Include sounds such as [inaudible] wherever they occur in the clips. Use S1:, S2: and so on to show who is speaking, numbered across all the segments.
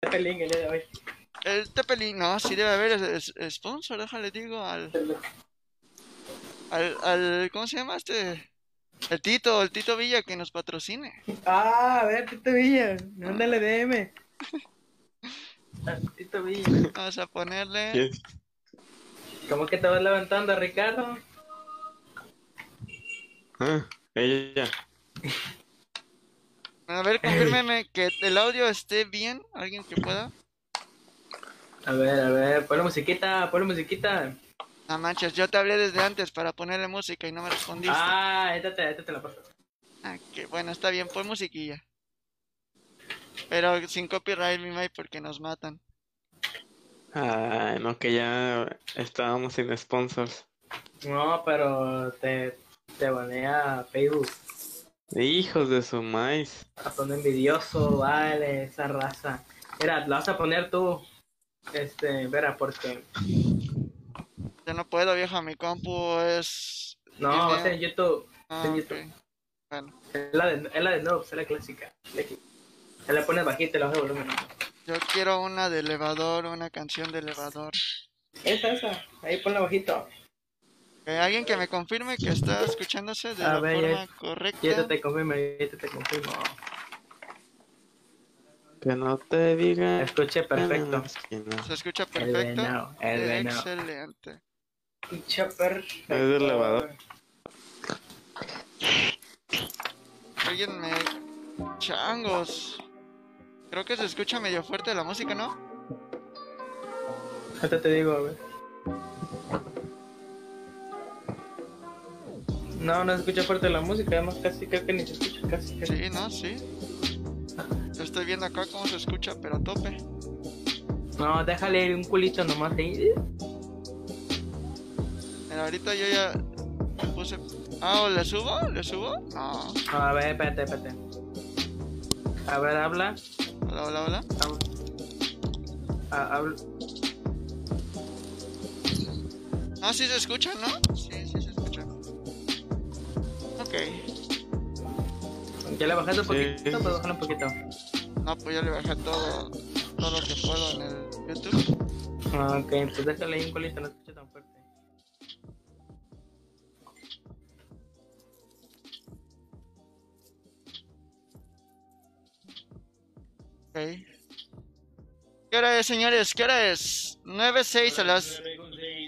S1: Tepelín el día de hoy.
S2: El Tepelín, no, sí debe haber es- es- sponsor, déjale digo al, al, al, ¿cómo se llama este? El Tito, el Tito Villa que nos patrocine.
S1: Ah, a ver, Tito Villa, mándale DM. Ah, [laughs] Tito Villa.
S2: Vamos a ponerle.
S3: ¿Quién?
S1: ¿Cómo que te vas levantando, Ricardo?
S3: Ah, ella.
S2: A ver, confírmeme [laughs] que el audio esté bien. ¿Alguien que pueda?
S1: A ver, a ver, ponle musiquita, ponle musiquita.
S2: No manches, yo te hablé desde antes para ponerle música y no me respondiste.
S1: Ah, esta te, esta te la paso.
S2: Ah, que bueno, está bien, pon musiquilla. Pero sin copyright, mi May, porque nos matan.
S3: Ah, no, que ya estábamos sin sponsors.
S1: No, pero te, te banea Facebook.
S3: Hijos de su maíz.
S1: A poner envidioso, vale, esa raza. Mira, la vas a poner tú. Este, verá, porque.
S2: Yo no puedo, vieja, mi compu es...
S1: No, va a ser en YouTube.
S2: Ah,
S1: en. YouTube.
S2: Bueno,
S1: Es la de, es la de Noobs, es la clásica. Se le pones bajito y le bajas el volumen.
S2: yo quiero una de elevador, una canción de elevador.
S1: Esa, esa. Ahí ponla bajito.
S2: Eh, alguien que me confirme que está escuchándose de
S1: A
S2: la
S1: ver,
S2: forma
S1: ya-
S2: correcta.
S1: Y este te confirmo, y este te confirmo.
S3: Que no te diga.
S1: Escuche perfecto.
S2: Se escucha
S1: El
S2: perfecto.
S1: venado, el venado.
S2: Excelente.
S1: Escucha perfecto.
S3: Es del elevador.
S2: Alguien me... Changos. Creo que se escucha medio fuerte la música, ¿no?
S1: Ahorita te digo, a ver. No, no se escucha fuerte la música, además casi creo que ni se escucha casi. casi.
S2: Sí, ¿no? Sí. Yo estoy viendo acá cómo se escucha, pero a tope.
S1: No, déjale ir un culito nomás ahí.
S2: Mira, ahorita yo ya puse... Ah, ¿o ¿le subo? ¿Le subo? No.
S1: A ver, espérate, espérate. A ver, habla.
S2: Hola, hola, hola.
S1: Habla. Ah, habla.
S2: Ah, sí se escucha, ¿no? Ok.
S1: Ya le bajaste un
S3: Sí.
S1: poquito, pues bájale un poquito.
S2: No, pues ya le bajé todo, todo lo que puedo en el YouTube.
S1: Ah, ok, pues déjale ahí un culito, no se escucha tan fuerte.
S2: Ok. ¿Qué hora es, señores? ¿Qué hora es? 9.06 a las...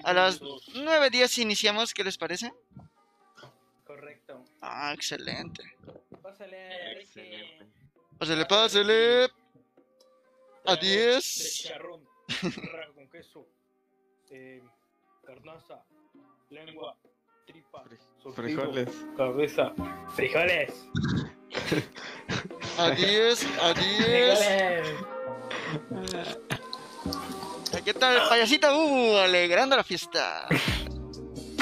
S2: A las 9.10 iniciamos, ¿qué les parece? Ah, excelente.
S1: Pásale.
S3: Excelente.
S2: Pásale, pásale. A
S4: De
S2: 10.
S4: chicharrón, raja con queso, eh, carnaza, lengua, tripa,
S3: Frijoles.
S4: cabeza, frijoles.
S2: A 10. A 10.
S1: Frijoles.
S2: ¿Qué tal, payasita? Uh, alegrando la fiesta.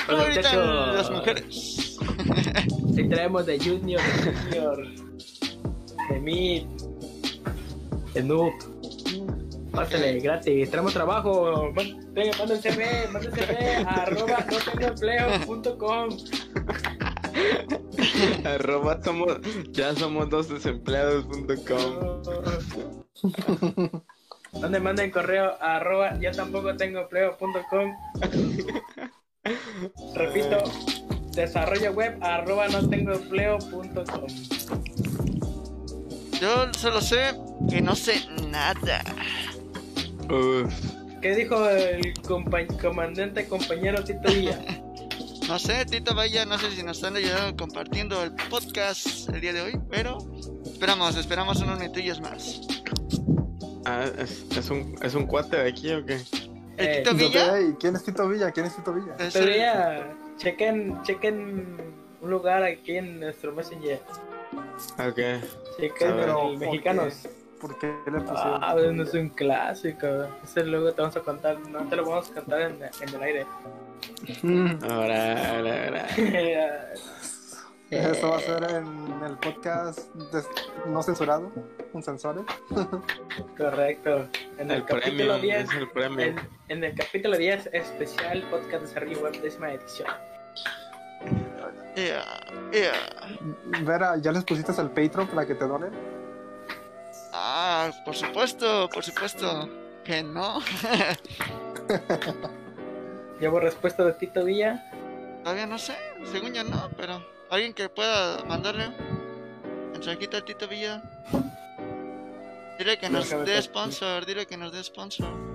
S2: ¿Cómo gritan las mujeres? [laughs]
S1: Si traemos de Junior, de Junior, de Mid, de Noob. Pásale, gratis. Tenemos trabajo. Venga, manden CV, manden CV, [laughs] arroba no tengo empleo punto com. [laughs]
S3: Arroba somos, ya somos dos desempleados.com.
S1: Manden, manden correo arroba yo tampoco tengo empleo punto com. Repito, desarrollo web arroba no tengo empleo punto com.
S2: Yo solo sé que no sé nada.
S3: Uf.
S1: ¿Qué dijo el compa- comandante compañero Tito Villa? [laughs]
S2: No sé, Tito Vaya, no sé si nos están ayudando compartiendo el podcast el día de hoy, pero esperamos, esperamos unos minutillos más.
S3: Ah, ¿es, es un, ¿Es un cuate de aquí o qué?
S2: ¿El
S1: Eh,
S2: Tito Villa?
S5: ¿Quién es Tito Villa? ¿Quién es Tito Villa?
S2: Es
S1: Tito Villa, chequen, chequen un lugar aquí en nuestro Messenger.
S3: Ok.
S1: Chequen el mexicanos.
S5: ¿Por qué le pusieron?
S1: Ah, no es un clásico. Ese luego te vamos a contar, no te lo vamos a contar en, en el aire.
S3: Ahora, ahora, ahora. [laughs]
S5: Esto va a ser en el podcast no censurado, con censores. [laughs]
S1: Correcto. En el,
S3: El
S1: capítulo
S3: premio,
S1: 10.
S3: es el premio.
S1: En, en el capítulo 10, especial podcast desarrollo web décima edición.
S2: Yeah, yeah.
S5: Vera, ¿ya les pusiste el Patreon para que te donen?
S2: Ah, por supuesto, por supuesto que no. [laughs]
S1: Llevo respuesta de Tito Villa.
S2: Todavía no sé, según yo no, pero alguien que pueda mandarle mensajito a Tito Villa. Dile que nos dé sponsor, dile que nos dé sponsor.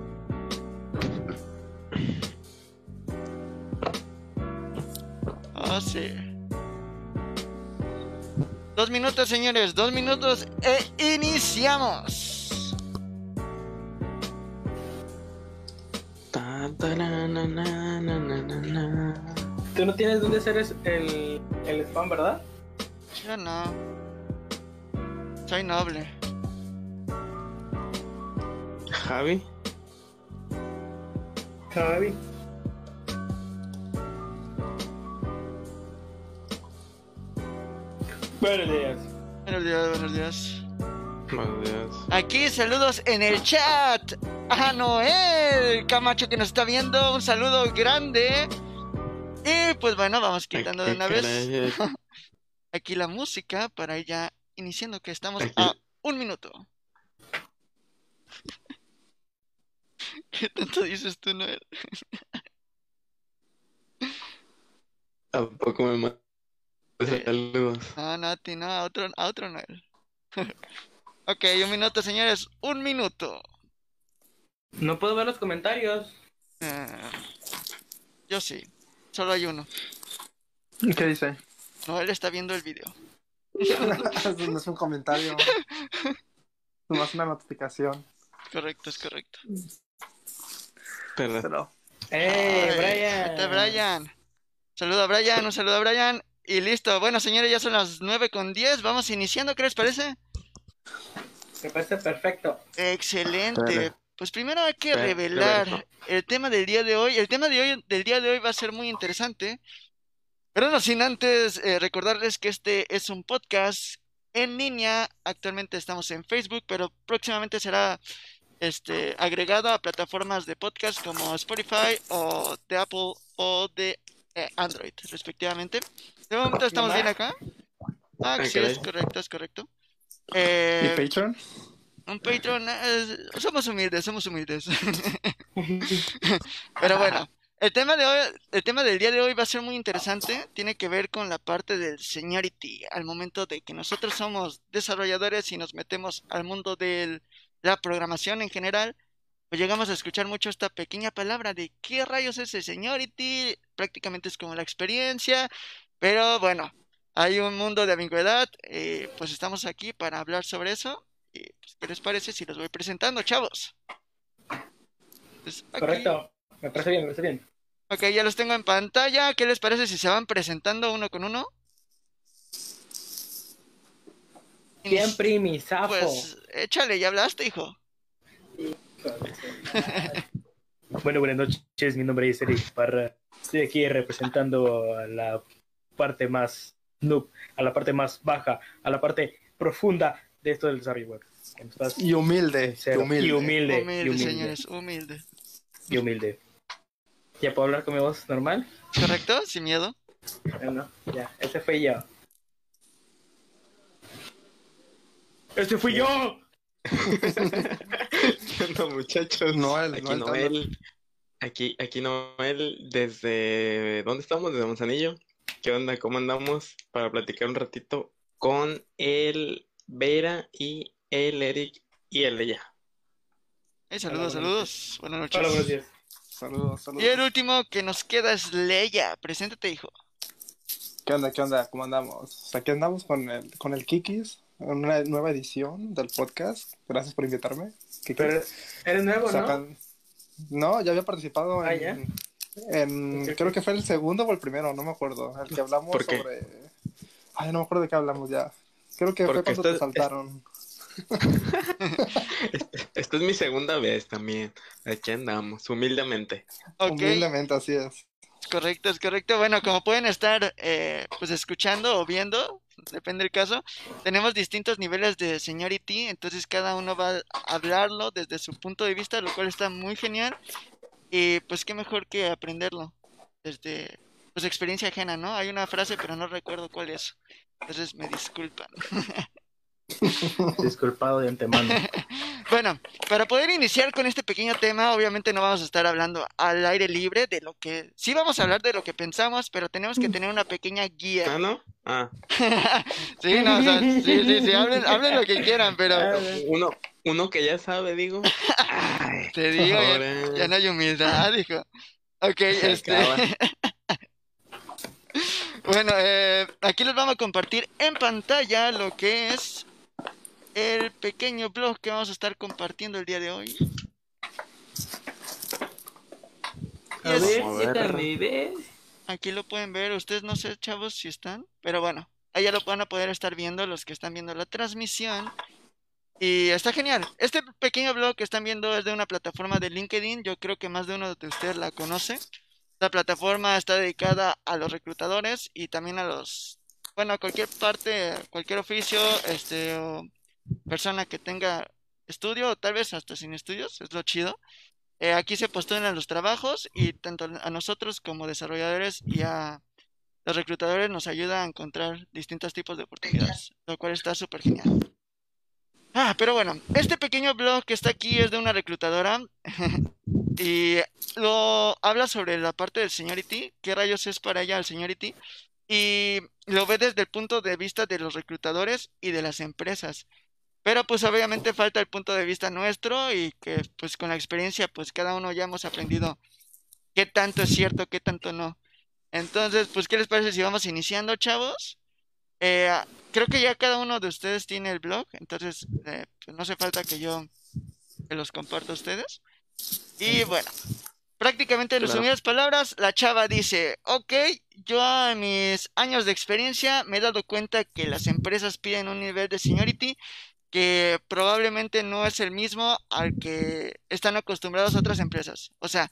S2: Dos minutos, señores, dos minutos e iniciamos.
S3: Ta, ta, na, na, na, na, na, na, na.
S1: Tú no tienes dónde hacer es- el, el spam, ¿verdad?
S2: Yo no. Soy noble.
S3: Javi,
S1: Javi. Buenos días.
S2: Buenos días, buenos días.
S3: buenos días.
S2: Aquí saludos en el chat a Noel Camacho que nos está viendo. Un saludo grande. Y pues bueno, vamos quitando de una vez [laughs] aquí la música para ir ya iniciando que estamos
S3: Aquí.
S2: a un minuto. [laughs] ¿Qué tanto dices tú, Noel?
S3: ¿A poco me saludos?
S2: No, no, a ti no, a otro, a otro Noel. [laughs] ok, un minuto, señores, un minuto.
S1: No puedo ver los comentarios.
S2: Eh, yo sí, solo hay uno.
S5: ¿Qué dice?
S2: Noel está viendo el video.
S5: Eso [laughs] no es un comentario. [laughs] No es una notificación.
S2: Correcto, es correcto.
S3: Pero
S1: ¡Ey,
S2: Ay,
S1: Brian!
S2: Brian. Saludo a Brian, un saludo a Brian. Y listo. Bueno, señores, ya son las 9 con 10. Vamos iniciando, ¿qué les parece?
S1: Me parece perfecto.
S2: Excelente.
S3: Dale.
S2: Pues primero hay que
S3: Dale,
S2: revelar el tema del día de hoy. El tema de hoy, del día de hoy va a ser muy interesante. Pero no sin antes eh, recordarles que este es un podcast en línea. Actualmente estamos en Facebook, pero próximamente será este, agregado a plataformas de podcast como Spotify o de Apple o de eh, Android, respectivamente. De momento estamos bien acá. Ah, sí, es correcto, es correcto.
S5: ¿Y
S2: Eh,
S5: Patreon?
S2: un Patreon, eh, somos humildes, somos humildes. [laughs] Pero bueno, el tema de hoy, el tema del día de hoy va a ser muy interesante. Tiene que ver con la parte del seniority. Al momento de que nosotros somos desarrolladores y nos metemos al mundo de la programación en general, pues llegamos a escuchar mucho esta pequeña palabra de qué rayos es el seniority. Prácticamente es como la experiencia. Pero bueno, hay un mundo de ambigüedad. eh, pues estamos aquí para hablar sobre eso. Y, pues, ¿qué les parece si los voy presentando, chavos? Pues, aquí-
S1: Correcto. Me parece bien, me parece bien.
S2: Ok, ya los tengo en pantalla. ¿Qué les parece si se van presentando uno con uno?
S1: Siempre mi sapo.
S2: Pues échale, ya hablaste, hijo. [laughs]
S4: Bueno, buenas noches, mi nombre es Eric Parra. Estoy aquí representando a la parte más noob, a la parte más baja, a la parte profunda de esto del desarrollo web.
S5: Y humilde. Y humilde.
S4: Y humilde.
S2: Humilde,
S4: y humilde,
S2: señores, humilde.
S4: y humilde.
S1: ¿Ya puedo hablar con mi voz normal?
S2: ¿Correcto? Sin miedo.
S1: Bueno, ya, ese fue yo.
S4: ¡Este fui yo! [laughs]
S3: no, muchachos.
S5: Noel,
S3: Aquí
S5: Noel,
S3: Noel. Aquí, aquí Noel, desde... ¿Dónde estamos? Desde Manzanillo. ¿Qué onda? ¿Cómo andamos? Para platicar un ratito con el Vera y el Eric y el ella.
S2: Eh, saludos,
S1: Hola,
S2: saludos. Buenas noches.
S4: Hola, buenos días.
S5: Saludos, saludos.
S2: Y el último que nos queda es Leia. Preséntate, hijo.
S5: ¿Qué onda, qué onda? ¿Cómo andamos? Aquí andamos con el, con el Kikis, en una nueva edición del podcast. Gracias por invitarme. Kikis.
S1: Pero eres nuevo, ¿no?
S5: No, ya había participado
S1: Ah,
S5: en,
S1: ¿ya?
S5: En-
S1: ok.
S5: creo que fue el segundo o el primero, no me acuerdo. El que hablamos
S3: ¿Por qué?
S5: sobre. Ay, no me acuerdo de qué hablamos ya. Creo que fue
S3: Porque
S5: cuando te saltaron. [laughs]
S3: Esta es mi segunda vez también. Aquí andamos, humildemente.
S2: Ok.
S5: Humildemente, así es.
S2: Es correcto, es correcto. Bueno, como pueden estar eh, pues escuchando o viendo, depende del caso, tenemos distintos niveles de seniority, entonces cada uno va a hablarlo desde su punto de vista, lo cual está muy genial. Y pues qué mejor que aprenderlo desde pues experiencia ajena, ¿no? Hay una frase, pero no recuerdo cuál es. Entonces me disculpan. [laughs]
S4: Disculpado de antemano. [laughs]
S2: Bueno, para poder iniciar con este pequeño tema, obviamente no vamos a estar hablando al aire libre de lo que... Sí vamos a hablar de lo que pensamos, pero tenemos que tener una pequeña
S3: Ah,
S2: guía.
S3: ¿no? Ah, [laughs]
S2: Sí, no, o sea, sí, sí, sí, hablen, hablen lo que quieran, pero
S3: uno, uno que ya sabe, digo. [laughs]
S2: Te digo, ya, no hay humildad, [laughs] hijo. Ok,
S3: Se
S2: este... [laughs] Bueno, eh, aquí les vamos a compartir en pantalla lo que es el pequeño blog que vamos a estar compartiendo el día de hoy.
S1: A ver,
S3: ver.
S2: Aquí lo pueden ver, ustedes no sé, chavos, si están, pero bueno, allá lo van a poder estar viendo los que están viendo la transmisión. Y está genial. Este pequeño blog que están viendo es de una plataforma de LinkedIn. Yo creo que más de uno de ustedes la conoce. La plataforma está dedicada a los reclutadores y también a los, bueno, a cualquier parte, cualquier oficio, este, o persona que tenga estudio o tal vez hasta sin estudios, es lo chido. Eh, aquí se postulan los trabajos y tanto a nosotros como desarrolladores y a los reclutadores nos ayuda a encontrar distintos tipos de oportunidades, lo cual está súper genial. Ah, pero bueno, este pequeño blog que está aquí es de una reclutadora [laughs] y lo habla sobre la parte del seniority, qué rayos es para ella el seniority y lo ve desde el punto de vista de los reclutadores y de las empresas. Pero pues obviamente falta el punto de vista nuestro y que pues con la experiencia pues cada uno ya hemos aprendido qué tanto es cierto, qué tanto no. Entonces, pues ¿qué les parece si vamos iniciando, chavos? Eh, creo que ya cada uno de ustedes tiene el blog, entonces eh, pues no hace falta que yo que los comparta a ustedes. Y bueno, prácticamente en
S3: Claro.
S2: resumidas palabras, la chava dice, ok, yo en mis años de experiencia me he dado cuenta que las empresas piden un nivel de seniority que probablemente no es el mismo al que están acostumbrados otras empresas. O sea,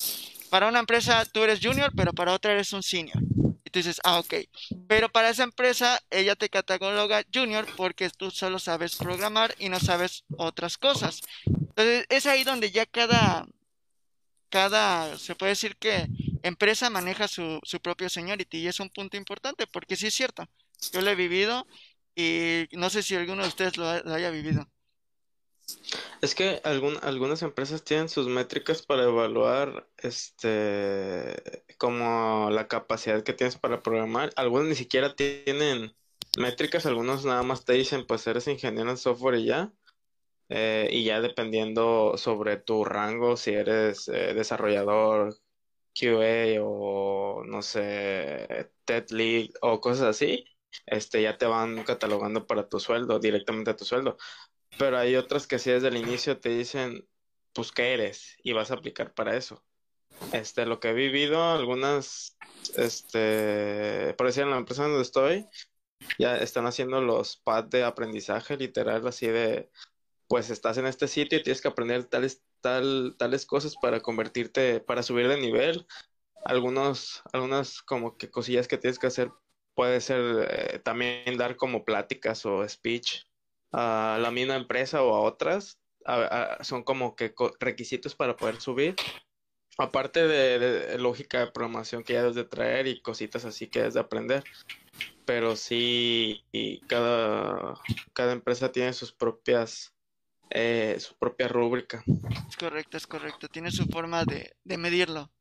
S2: para una empresa tú eres junior, pero para otra eres un senior. Dices, ah, ok. Pero para esa empresa ella te cataloga junior porque tú solo sabes programar y no sabes otras cosas. Entonces es ahí donde ya cada, cada, se puede decir que empresa maneja su, su propio seniority y es un punto importante porque sí es cierto. Yo lo he vivido y no sé si alguno de ustedes lo, lo haya vivido.
S3: Es que algunas empresas tienen sus métricas para evaluar este como la capacidad que tienes para programar. Algunos ni siquiera tienen métricas, algunos nada más te dicen pues eres ingeniero en software y ya. Eh, y ya dependiendo sobre tu rango, si eres eh, desarrollador, QA o no sé, tech lead o cosas así, este ya te van catalogando para tu sueldo, directamente a tu sueldo. Pero hay otras que sí desde el inicio te dicen, pues, ¿qué eres? Y vas a aplicar para eso. Este, lo que he vivido, algunas, este, por decir, en la empresa donde estoy, ya están haciendo los pads de aprendizaje, literal, así de, pues, estás en este sitio y tienes que aprender tales, tal, tales cosas para convertirte, para subir de nivel. Algunos, algunas como que cosillas que tienes que hacer, puede ser eh, también dar como pláticas o speech a la misma empresa o a otras, son como que requisitos para poder subir. Aparte de, lógica de programación que ya debes de traer y cositas así que debes de aprender. Pero sí, cada, cada empresa tiene sus propias, eh, su propia rúbrica.
S2: Es correcto, es correcto. Tiene su forma de, de medirlo.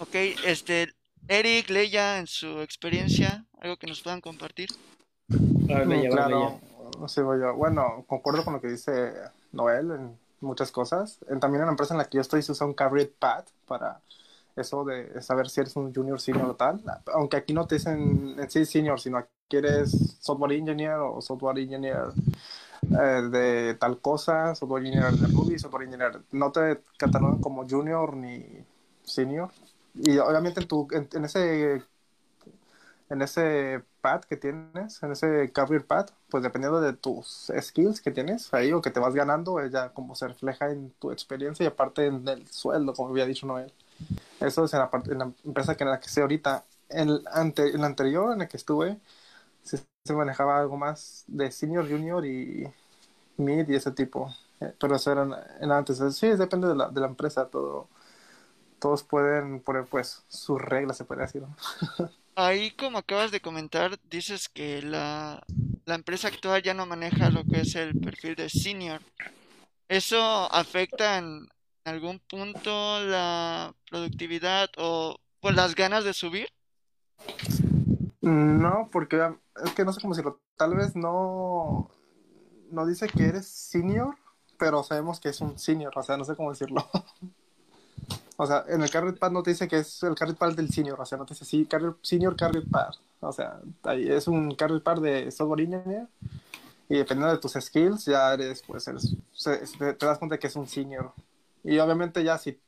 S2: Ok, este, Eric, Leia, en su experiencia, algo que nos puedan compartir.
S4: Va,
S5: claro, yo. Bueno, concuerdo con lo que dice Noel en muchas cosas. En- también en la empresa en la que yo estoy se usa un career path para eso de saber si eres un junior, senior o tal. Aunque aquí no te dicen en sí senior, sino aquí eres software engineer o software engineer eh, de tal cosa, software engineer de Ruby, software engineer. No te catalogan como junior ni senior. Y obviamente en, tu, en, en ese en ese pad que tienes, en ese career pad, pues dependiendo de tus skills que tienes ahí o que te vas ganando, ella como se refleja en tu experiencia y aparte en el sueldo, como había dicho Noel. Eso es en la, parte, en la empresa que en la que estoy ahorita. En, el ante, en la anterior, en la que estuve, se, se manejaba algo más de senior, junior y mid y ese tipo. Eh, Pero eso era en, en antes. Sí, depende de la, de la empresa, todo. Todos pueden poner pues sus reglas, se puede decir. [laughs]
S2: Ahí, como acabas de comentar, dices que la, la empresa actual ya no maneja lo que es el perfil de senior. ¿Eso afecta en algún punto la productividad o pues las ganas de subir?
S5: No, porque es que no sé cómo decirlo. Tal vez no, no dice que eres senior, pero sabemos que es un senior, o sea, no sé cómo decirlo. [laughs] o sea, en el carry pad no te dice que es el carry pad del senior, o sea, no te dice sí, carry, senior carry pad. O sea, ahí es un carry pad de software engineer y dependiendo de tus skills ya eres, pues, eres, te, te das cuenta que es un senior. Y obviamente ya si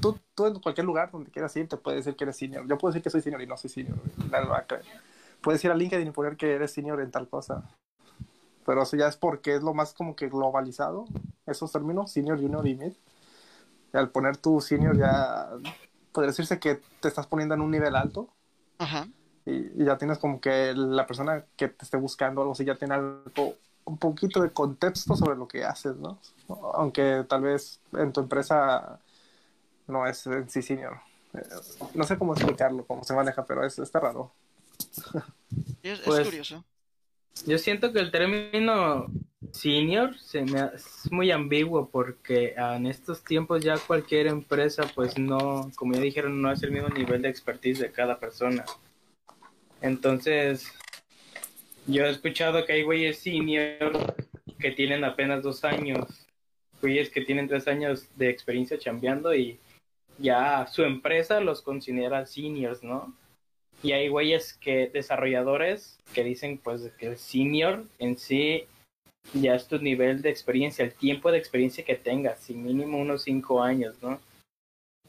S5: tú, tú en cualquier lugar donde quieras ir te puede decir que eres senior. Yo puedo decir que soy senior y no soy senior. Nadie lo va a creer. Puedes ir a LinkedIn y poner que eres senior en tal cosa. Pero eso ya es porque es lo más como que globalizado, esos términos, senior, junior y mid. Al poner tu senior ya podría decirse que te estás poniendo en un nivel alto.
S2: Ajá.
S5: Y, y ya tienes como que la persona que te esté buscando algo así ya tiene algo, un poquito de contexto sobre lo que haces, ¿no? Aunque tal vez en tu empresa no es en sí senior. Eh, No sé cómo explicarlo, cómo se maneja, pero es, está raro.
S2: Es, es
S1: Pues,
S2: curioso.
S1: Yo siento que el término senior se me es muy ambiguo porque en estos tiempos ya cualquier empresa pues no, como ya dijeron, no es el mismo nivel de expertise de cada persona. Entonces, yo he escuchado que hay güeyes senior que tienen apenas dos años, güeyes que tienen tres años de experiencia chambeando y ya su empresa los considera seniors, ¿no? Y hay güeyes que, desarrolladores, que dicen pues que el senior en sí ya es tu nivel de experiencia, el tiempo de experiencia que tengas, sin mínimo unos cinco años, ¿no?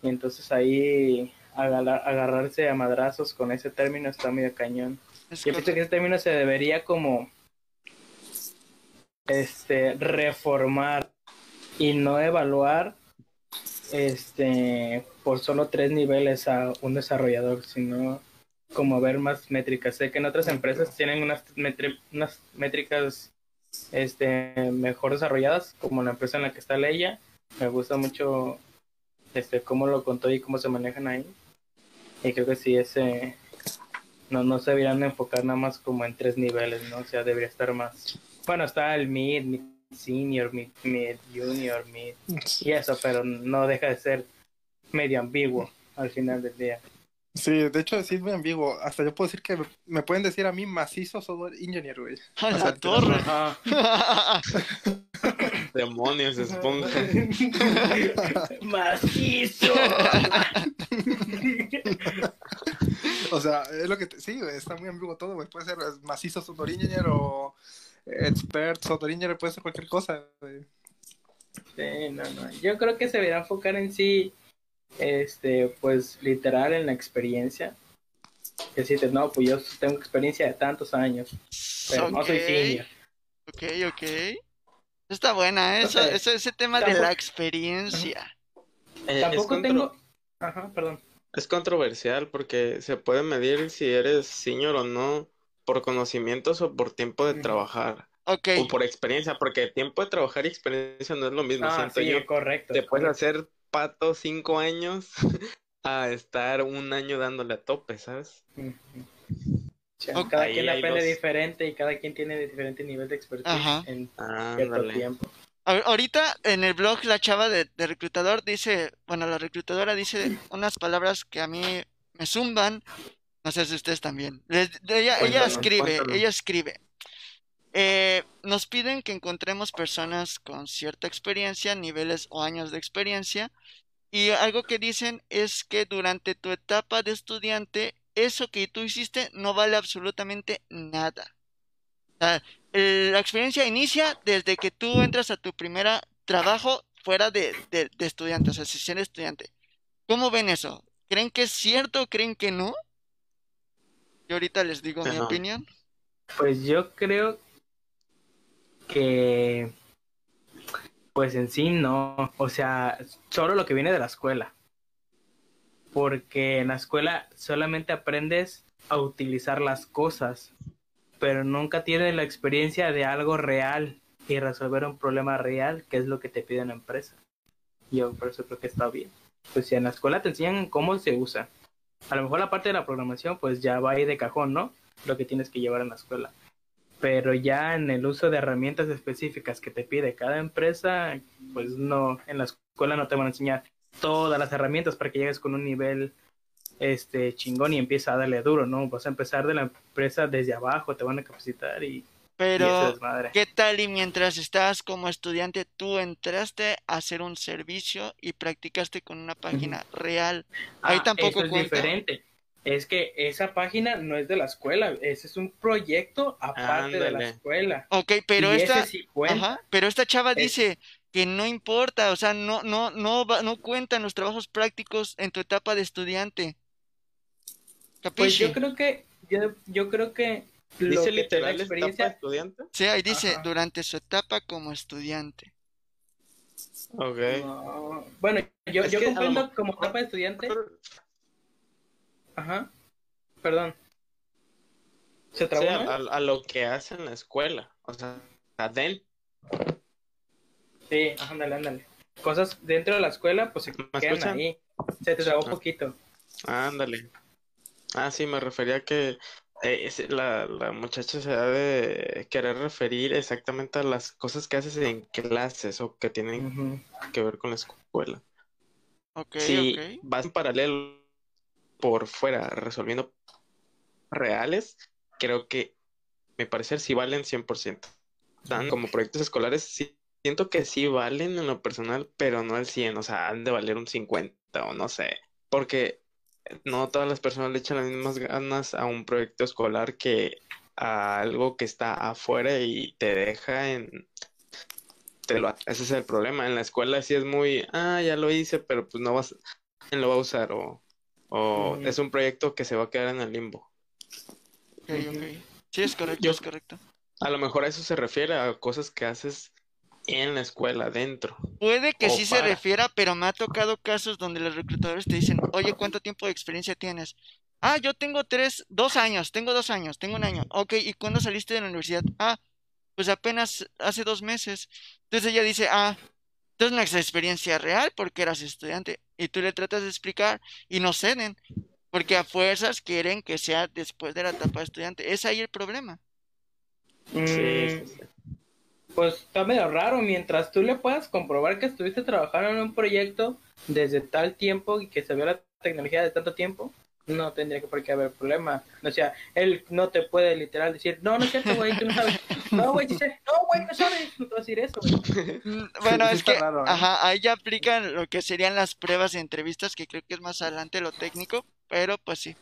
S1: Y entonces ahí agarrar- agarrarse a madrazos con ese término está medio cañón.
S2: Es
S1: Yo pienso que ese término se debería como este reformar y no evaluar este por solo tres niveles a un desarrollador, sino como ver más métricas. Sé que en otras empresas tienen unas, unas métricas este mejor desarrolladas, como la empresa en la que está Leia. Me gusta mucho este cómo lo contó y cómo se manejan ahí. Y creo que sí ese no, no se deberían enfocar nada más como en tres niveles, ¿no? O sea, debería estar más. Bueno, está el mid, mid senior, mid, mid junior, mid y eso, pero no deja de ser medio ambiguo al final del día.
S5: Sí, de hecho sí es muy ambiguo. Hasta yo puedo decir que me- pueden decir a mí macizo software engineer, güey. [laughs]
S2: A
S5: O
S2: la
S5: sea,
S2: torre.
S1: Ajá. [laughs]
S3: Demonios, esponja. [laughs]
S1: Macizo.
S5: O sea, es lo que te... sí, güey, está muy ambiguo todo, güey. Puede ser macizo software engineer o expert software engineer, puede ser cualquier cosa, güey.
S1: Sí, no, no. Yo creo que se debería enfocar en sí, este, pues literal en la experiencia. Que Decirte, no, pues yo tengo experiencia de tantos años, pero no soy senior.
S2: ok, ok. Está buena, ¿eh? eso, ese tema de la experiencia.
S3: Eh,
S1: Tampoco
S3: contro-
S1: tengo. Ajá, perdón.
S3: es controversial porque se puede medir si eres senior o no por conocimientos o por tiempo de trabajar
S2: Ok,
S3: o por experiencia, porque tiempo de trabajar y experiencia no es lo mismo,
S1: Ah,
S3: siento
S1: sí,
S3: yo.
S1: correcto.
S3: Te puedes
S1: correcto.
S3: hacer pato cinco años [laughs] a estar un año dándole a tope, ¿sabes?
S1: Ujú. Sí,
S2: Ok.
S1: Cada
S3: Ahí
S1: quien aprende
S3: dos.
S1: diferente y cada quien tiene diferente nivel de expertise
S2: Ajá.
S1: en cierto
S3: Ándale.
S1: tiempo.
S2: A- ahorita en el blog la chava de, de reclutador dice, bueno, la reclutadora dice unas palabras que a mí me zumban, no sé si ustedes también. Les- de- ella, escribe, ella escribe. Eh, nos piden que encontremos personas con cierta experiencia, niveles o años de experiencia, y algo que dicen es que durante tu etapa de estudiante, eso que tú hiciste no vale absolutamente nada. O sea, el- la experiencia inicia desde que tú entras a tu primera trabajo fuera de, de, de estudiante, o sea, si eres estudiante. ¿Cómo ven eso? ¿Creen que es cierto? ¿Creen que no? Yo ahorita les digo mi opinión.
S1: Pues yo creo que, pues en sí no, o sea, solo lo que viene de la escuela. Porque en la escuela solamente aprendes a utilizar las cosas, pero nunca tienes la experiencia de algo real y resolver un problema real, que es lo que te pide una empresa. Yo por eso creo que está bien. Pues si en la escuela te enseñan cómo se usa. A lo mejor la parte de la programación pues ya va ahí de cajón, ¿no? Lo que tienes que llevar en la escuela pero ya en el uso de herramientas específicas que te pide cada empresa, pues no, en la escuela no te van a enseñar todas las herramientas para que llegues con un nivel este chingón y empieza a darle duro, ¿no? Vas a empezar de la empresa desde abajo, te van a capacitar y,
S2: Pero. ¿qué tal y mientras estabas como estudiante, tú entraste a hacer un servicio y practicaste con una página real? Ahí
S1: Ah,
S2: tampoco
S1: eso es
S2: cuenta.
S1: diferente. Es que esa página no es de la escuela, ese es un proyecto aparte de la escuela.
S2: Ok, pero
S1: y
S2: esta,
S1: sí
S2: ajá, pero esta chava
S1: Es-
S2: dice que no importa, o sea, no, no, no, va- no cuentan los trabajos prácticos en tu etapa de estudiante.
S1: Pues
S2: ¿Capisci?
S1: yo creo que, yo, yo creo que lo
S3: Dice literal etapa
S1: experiencia,
S3: estudiante.
S2: Sí, ahí dice,
S1: Ajá.
S2: durante su etapa como estudiante.
S3: Ok.
S1: no, bueno, yo,
S3: Es
S1: yo comprendo como etapa de estudiante, ajá, perdón. ¿Se trabó?
S3: a, a- a lo que hace en la escuela. O sea, adentro.
S1: Sí, ándale, ándale. Cosas dentro de la escuela, pues se
S3: ¿Me
S1: quedan
S3: escuchan?
S1: ahí. Se te trabó un
S3: Ah.
S1: poquito.
S3: Ándale. Ah, sí, me refería a que eh, la, la muchacha se ha de querer referir exactamente a las cosas que haces en clases o que tienen que ver con la escuela.
S2: Ok,
S3: Si
S2: ok.
S3: vas en paralelo por fuera resolviendo reales, creo que, mi parecer, sí valen 100%. Tan como proyectos escolares, sí, siento que sí valen en lo personal, pero no al 100, o sea, han de valer un 50 o no sé, porque no todas las personas le echan las mismas ganas a un proyecto escolar que a algo que está afuera y te deja en... Te lo, ese es el problema. En la escuela sí es muy, ah, ya lo hice, pero pues no vas, ¿quién lo va a usar? O, o es un proyecto que se va a quedar en el limbo.
S2: Ok, ok. Sí, es correcto,
S3: Yo-
S2: es correcto.
S3: A lo mejor a eso se refiere a cosas que haces en la escuela, dentro.
S2: Puede que sí se refiera, pero me ha tocado casos donde los reclutadores te dicen, oye, ¿cuánto tiempo de experiencia tienes? Ah, yo tengo tres, dos años, tengo dos años, tengo un año. Ok, ¿y cuándo saliste de la universidad? Ah, pues apenas hace dos meses. Entonces ella dice, ah, entonces no es experiencia real porque eras estudiante. Y tú le tratas de explicar y no ceden, porque a fuerzas quieren que sea después de la etapa de estudiante. Es ahí el problema.
S3: Sí,
S1: Mm,
S3: sí, sí.
S1: Pues está medio raro, mientras tú le puedas comprobar que estuviste trabajando en un proyecto desde tal tiempo y que se ve la tecnología de tanto tiempo, no tendría que por qué haber problema. O sea, él no te puede literal decir, no, no es cierto, güey, tú no sabes. [laughs] No, güey. No, güey, no sabes. Decir eso, güey.
S2: Mm, Bueno,
S5: Sí
S2: es que,
S5: raro, ¿eh?
S2: ajá, ahí ya aplican lo que serían las pruebas y entrevistas, que creo que es más adelante lo técnico, pero pues sí.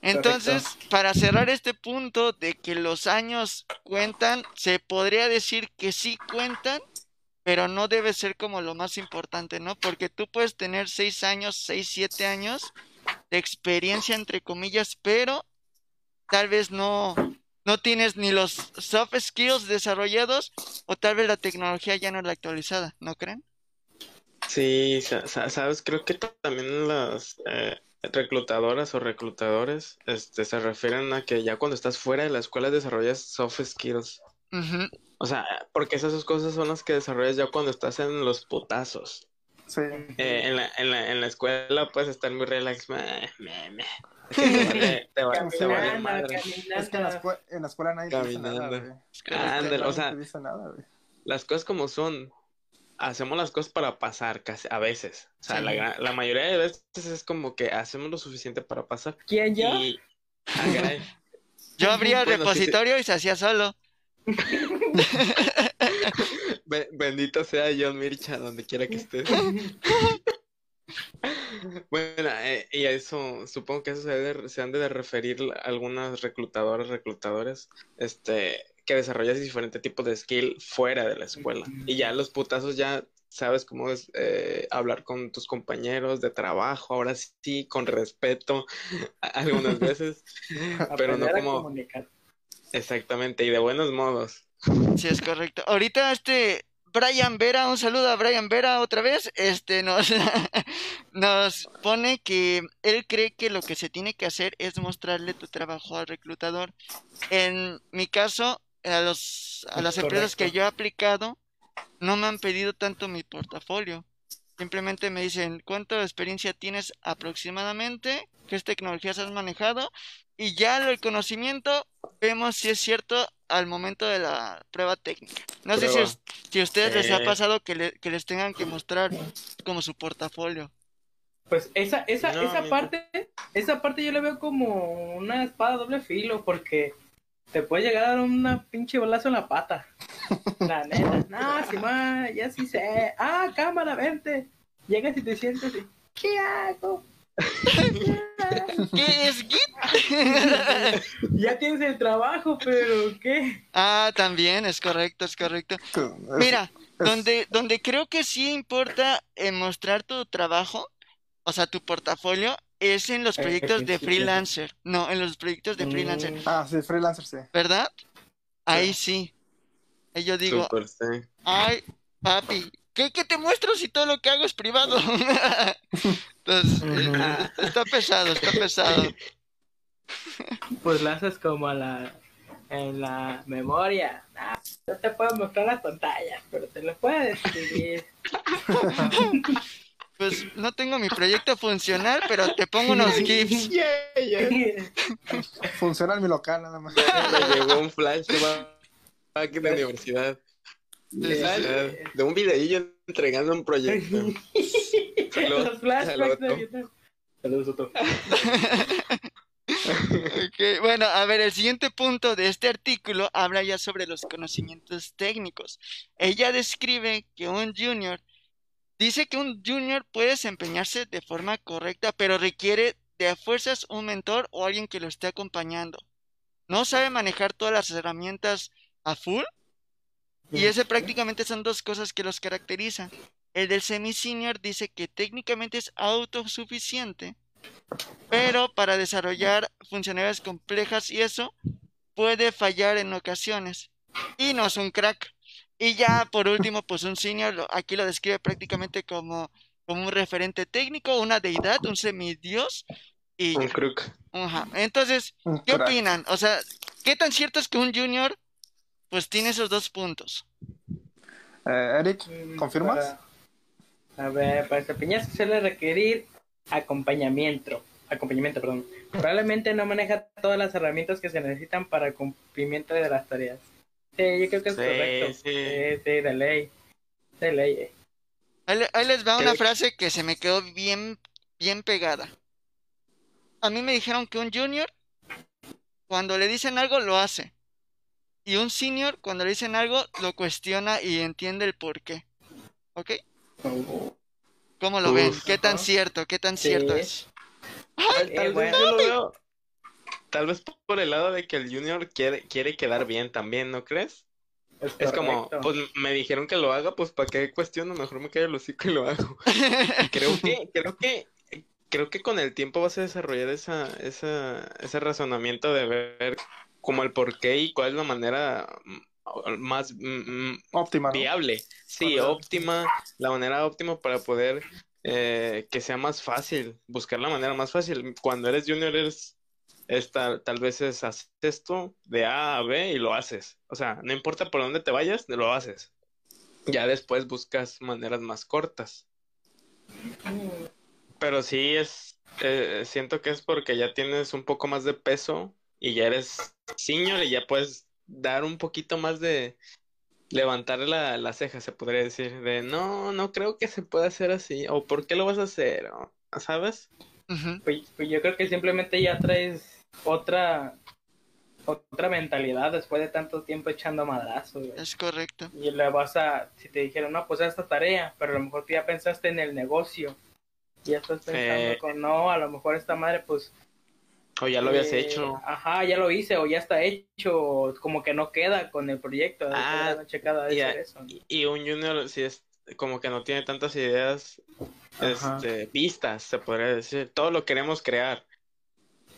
S2: Entonces, para cerrar este punto de que los años cuentan, se podría decir que sí cuentan, pero no debe ser como lo más importante, ¿no? Porque tú puedes tener seis años, seis, siete años de experiencia, entre comillas, pero tal vez no, no tienes ni los soft skills desarrollados o tal vez la tecnología ya no es la actualizada, ¿no creen?
S3: Sí, sa- sa- sabes, creo que ta- también las eh, reclutadoras o reclutadores este, se refieren a que ya cuando estás fuera de la escuela desarrollas soft skills. O sea, porque esas dos cosas son las que desarrollas ya cuando estás en los putazos.
S5: Sí.
S3: Eh, en la, en la, en la escuela puedes estar muy relax. meh. Es que te vale, te vale- te vale
S1: Caminando,
S3: madre.
S5: Es que en la,
S1: caminando.
S5: escue- en la escuela nadie te dice nada,
S3: Caminando.
S5: güey.
S3: Ándale, o sea,
S5: dice nada, güey.
S3: las cosas como son. Hacemos las cosas para pasar, casi, a veces. O sea,
S2: Sí.
S3: la, la mayoría de veces es como que hacemos lo suficiente para pasar.
S1: ¿Quién yo?
S3: Y. Ah. [laughs]
S2: Yo abría el
S3: Bueno, sí te-
S2: repositorio y se hacía solo. [laughs]
S3: Be- Bendito sea John Mircha, donde quiera que estés. [laughs] Bueno, eh, y a eso, supongo que eso se, de- se han de referir algunas reclutadoras, reclutadores, este, que desarrollas diferentes tipos de skill fuera de la escuela. Y ya los putazos ya sabes cómo es eh, hablar con tus compañeros de trabajo, ahora sí, con respeto, algunas veces, [laughs] pero no como exactamente, y de buenos modos.
S2: Sí, es correcto. Ahorita este Brian Vera, un saludo a Brian Vera otra vez, este nos, [laughs] nos pone que él cree que lo que se tiene que hacer es mostrarle tu trabajo al reclutador. En mi caso, a los, a las empresas que yo he aplicado, no me han pedido tanto mi portafolio. Simplemente me dicen, ¿cuánta experiencia tienes aproximadamente? Qué tecnologías has manejado y ya el conocimiento vemos si es cierto al momento de la prueba técnica. No sé si, si a ustedes les ha
S3: Eh.
S2: pasado que, le- que les tengan que mostrar como su portafolio.
S1: Pues esa, esa,
S3: No,
S1: esa parte, esa parte yo la veo como una espada doble filo, porque te puede llegar a dar una pinche balazo en la pata. La [laughs] neta. No, si ma, ya sí sé. Ah, cámara, vente. Llegas y te sientes y, ¿qué hago? [laughs]
S2: ¿Qué es Git? [laughs]
S1: Ya tienes el trabajo, pero ¿qué?
S2: ah, también, es correcto, es correcto. Mira, donde, donde creo que sí importa eh, mostrar tu trabajo, o sea, tu portafolio, es en los
S1: Eh,
S2: proyectos de freelancer. No, en los proyectos de freelancer,
S1: Mm,
S5: Ah, sí, freelancer, sí.
S2: ¿verdad? Ahí sí. Ahí yo digo,
S3: sí.
S2: ay, papi, ¿qué, qué te muestro si todo lo que hago es privado? [laughs] Entonces, eh, está pesado, está pesado.
S1: Pues la haces como a la en la memoria. Ah, no te puedo mostrar las pantallas, pero te lo puedo escribir. [laughs]
S2: Pues no tengo mi proyecto funcional, pero te pongo unos GIFs. [laughs]
S5: Funciona en mi local nada más.
S3: Me llegó un flashback de universidad.
S2: Eh,
S3: De un videillo entregando un proyecto. [laughs] Saludos,
S1: Los flashbacks de. Vietnam. Saludos, Otto. [laughs]
S2: Ok, Bueno, a ver, el siguiente punto de este artículo habla ya sobre los conocimientos técnicos. Ella describe que un junior, dice que un junior puede desempeñarse de forma correcta, pero requiere de fuerzas un mentor o alguien que lo esté acompañando. No sabe manejar todas las herramientas a full y ese prácticamente son dos cosas que los caracterizan. El del semi-senior dice que técnicamente es autosuficiente, pero para desarrollar funcionalidades complejas y eso puede fallar en ocasiones. Y no es un crack. Y ya por último, pues un senior aquí lo describe prácticamente como, como un referente técnico, una deidad, un semidios. Y
S3: Un crook.
S2: ajá. Entonces, ¿qué
S5: crack.
S2: opinan? O sea, ¿qué tan cierto es que un junior pues tiene esos dos puntos?
S5: Eh, Eric,
S1: Mm,
S5: ¿confirmas?
S1: para- a ver, para desempeñarse suele requerir acompañamiento. Acompañamiento, perdón. Probablemente no maneja todas las herramientas que se necesitan para el cumplimiento de las tareas. Sí, yo creo que es
S3: Sí,
S1: correcto.
S3: sí.
S1: Sí, sí, de ley. De ley. eh.
S2: Ahí, le- ahí les va una
S3: ¿Qué?
S2: frase que se me quedó bien, bien pegada. A mí me dijeron que un junior, cuando le dicen algo, lo hace. Y un senior, cuando le dicen algo, lo cuestiona y entiende el por qué. ¿Ok? ¿Cómo lo ven?
S3: Uf.
S2: ¿Qué tan cierto? ¿Qué tan
S1: Sí.
S2: cierto es?
S3: Tal,
S1: Eh,
S3: tal vez
S1: bueno.
S3: yo lo veo. Tal vez por el lado de que el junior quiere, quiere quedar bien también, ¿no crees? Es como, pues me dijeron que lo haga, pues para qué cuestiono, mejor me callo el hocico y lo hago. [laughs] Y creo que, creo que, creo que con el tiempo vas a desarrollar esa, esa, ese razonamiento de ver como el por qué y cuál es la manera mm, más mm, mm, viable, sí,
S1: Correcto.
S3: óptima, la manera óptima para poder eh, que sea más fácil, buscar la manera más fácil. Cuando eres junior eres, es tal, tal vez es haces esto de A a B y lo haces. O sea, no importa por dónde te vayas, lo haces. Ya después buscas maneras más cortas. Pero sí es, eh, siento que es porque ya tienes un poco más de peso y ya eres senior y ya puedes dar un poquito más de levantar la, la ceja, se podría decir, de no, no creo que se pueda hacer así, o por qué lo vas a hacer, o, ¿sabes?
S1: Pues, pues yo creo que simplemente ya traes otra otra mentalidad después de tanto tiempo echando madrazos. güey.
S2: Es correcto.
S1: Y le vas a, si te dijeron, no, pues haz esta tarea, pero a lo mejor tú ya pensaste en el negocio. Y ya estás pensando
S3: Sí.
S1: con, no, a lo mejor esta madre, pues.
S3: O ya lo habías
S1: eh,
S3: hecho.
S1: Ajá, ya lo hice, o ya está hecho, como que no queda con el proyecto.
S3: Ah,
S1: haber checado de
S3: ya.
S1: hacer eso.
S3: Y un junior, si es como que no tiene tantas ideas, este, vistas, se podría decir, todo lo queremos crear.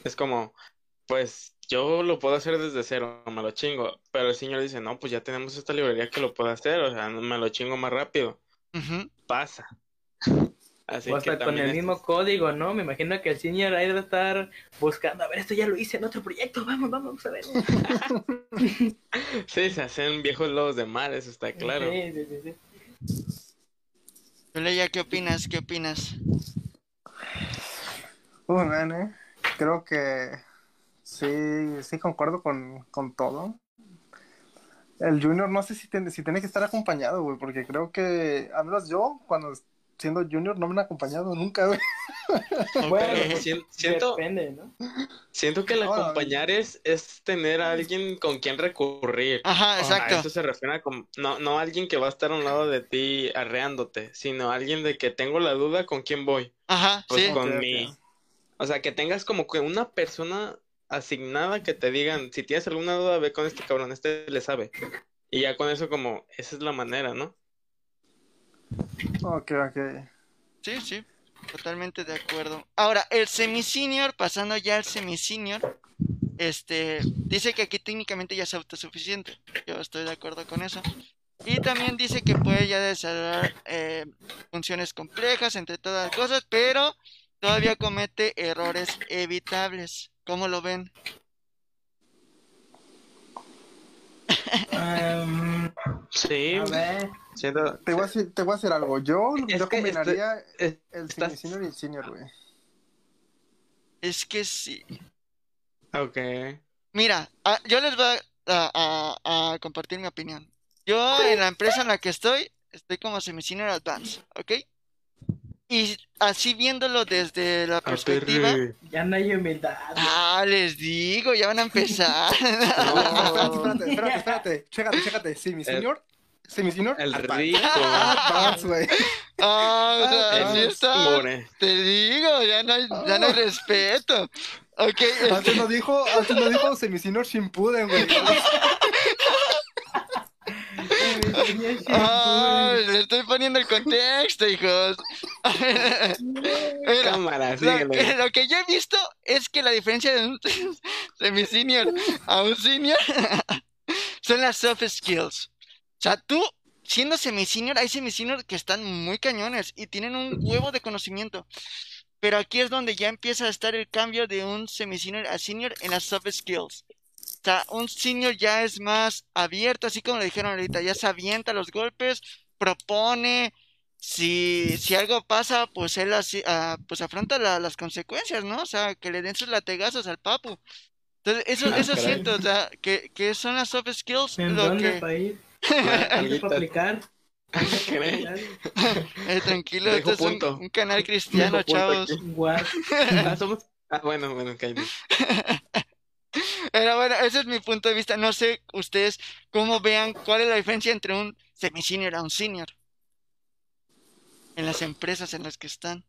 S3: Es como, pues yo lo puedo hacer desde cero, me lo chingo, pero el señor dice, no, pues ya tenemos esta librería que lo puedo hacer, o sea, me lo chingo más rápido. Pasa. Así
S1: O hasta
S3: que
S1: con el
S3: es-
S1: mismo código, ¿no? Me imagino que el senior ahí debe estar buscando, a ver, esto ya lo hice en otro proyecto, vamos, vamos a ver. [laughs]
S3: Sí, se hacen viejos lobos de mar, eso está claro.
S1: Sí, sí, sí, sí.
S2: Leia, ¿qué opinas? ¿Qué opinas?
S5: Man, eh. Creo que sí, sí concuerdo con, con todo. El Junior no sé si, tiene- si tiene que estar acompañado, güey, porque creo que, al menos yo, cuando siendo Junior, no me han acompañado nunca, güey.
S1: Bueno,
S3: sien- siento,
S1: Depende, ¿no?
S3: siento que el acompañar es, es tener a alguien con quien recurrir.
S2: Ajá,
S3: A
S2: exacto.
S3: eso se refiere a no, no alguien que va a estar a un lado de ti arreándote, sino alguien de que tengo la duda con quién voy.
S2: Ajá,
S3: Pues
S2: sí.
S3: con mi, o sea, que tengas como que una persona asignada que te digan, si tienes alguna duda, ve con este cabrón, este le sabe. Y ya con eso como, esa es la manera, ¿no?
S5: Ok, ok.
S2: Sí, sí, totalmente de acuerdo. Ahora, el semi-senior, pasando ya al semi-senior, este, dice que aquí técnicamente ya es autosuficiente. Yo estoy de acuerdo con eso. Y también dice que puede ya desarrollar eh, funciones complejas, entre todas las cosas, pero todavía comete errores evitables. ¿Cómo lo ven?
S1: Um,
S3: Sí,
S1: a ver.
S3: Siento,
S5: Te voy a decir, te voy a decir algo. Yo, yo
S3: este-
S5: combinaría el
S3: estás-
S5: senior y el senior, güey.
S2: Es que sí.
S3: ok.
S2: Mira, ah, yo les voy a, a- a- a compartir mi opinión. Yo en la empresa en la que estoy, estoy como semi-senior advance, ¿ok? Y así viéndolo desde la perspectiva,
S3: Aperre.
S1: Ya no hay humildad.
S2: ah, les digo, ya van a empezar. [laughs]
S5: Espérate, espérate, [laughs] espérate, espérate. Chécate, chécate. Sí, mi senior. Sí, mi senior.
S3: El rico.
S5: Advance, [laughs] güey.
S2: Ah, o sea,
S5: Ah,
S2: sí
S3: El
S2: está.
S3: more.
S2: Te digo, ya no hay, ya no hay respeto. Ok, este,
S5: Antes lo dijo, antes lo dijo semi-senior Shimpuden, güey.
S2: le estoy poniendo el contexto, hijos. Mira,
S3: Cámara,
S2: Lo que, lo que yo he visto es que la diferencia de un [laughs] semi-senior a un senior [laughs] son las soft skills. O sea, tú, siendo semi-senior, hay semi-senior que están muy cañones y tienen un huevo de conocimiento. Pero aquí es donde ya empieza a estar el cambio de un semi-senior a senior en las soft skills. O sea, un senior ya es más abierto, así como le dijeron ahorita, ya se avienta los golpes, propone, si, si algo pasa, pues él así, ah, pues afronta la- las consecuencias, ¿no? O sea, que le den sus lategazos al papu. Entonces, eso,
S3: Ah,
S2: eso
S3: caray.
S2: siento, o sea, que, que son las soft skills,
S1: ¿En
S2: lo
S1: dónde
S2: que...
S1: para [laughs] [laughs]
S3: Ah,
S1: ¿Dónde
S3: alguita.
S1: para aplicar?
S3: ¿Cree?
S2: Eh, tranquilo, esto es un, canal cristiano, chavos. [laughs]
S3: Ah, somos- ah, bueno, bueno, cállate.
S2: Pero bueno, ese es mi punto de vista. No sé ustedes cómo vean cuál es la diferencia entre un semi-senior a un senior en las empresas en las que están.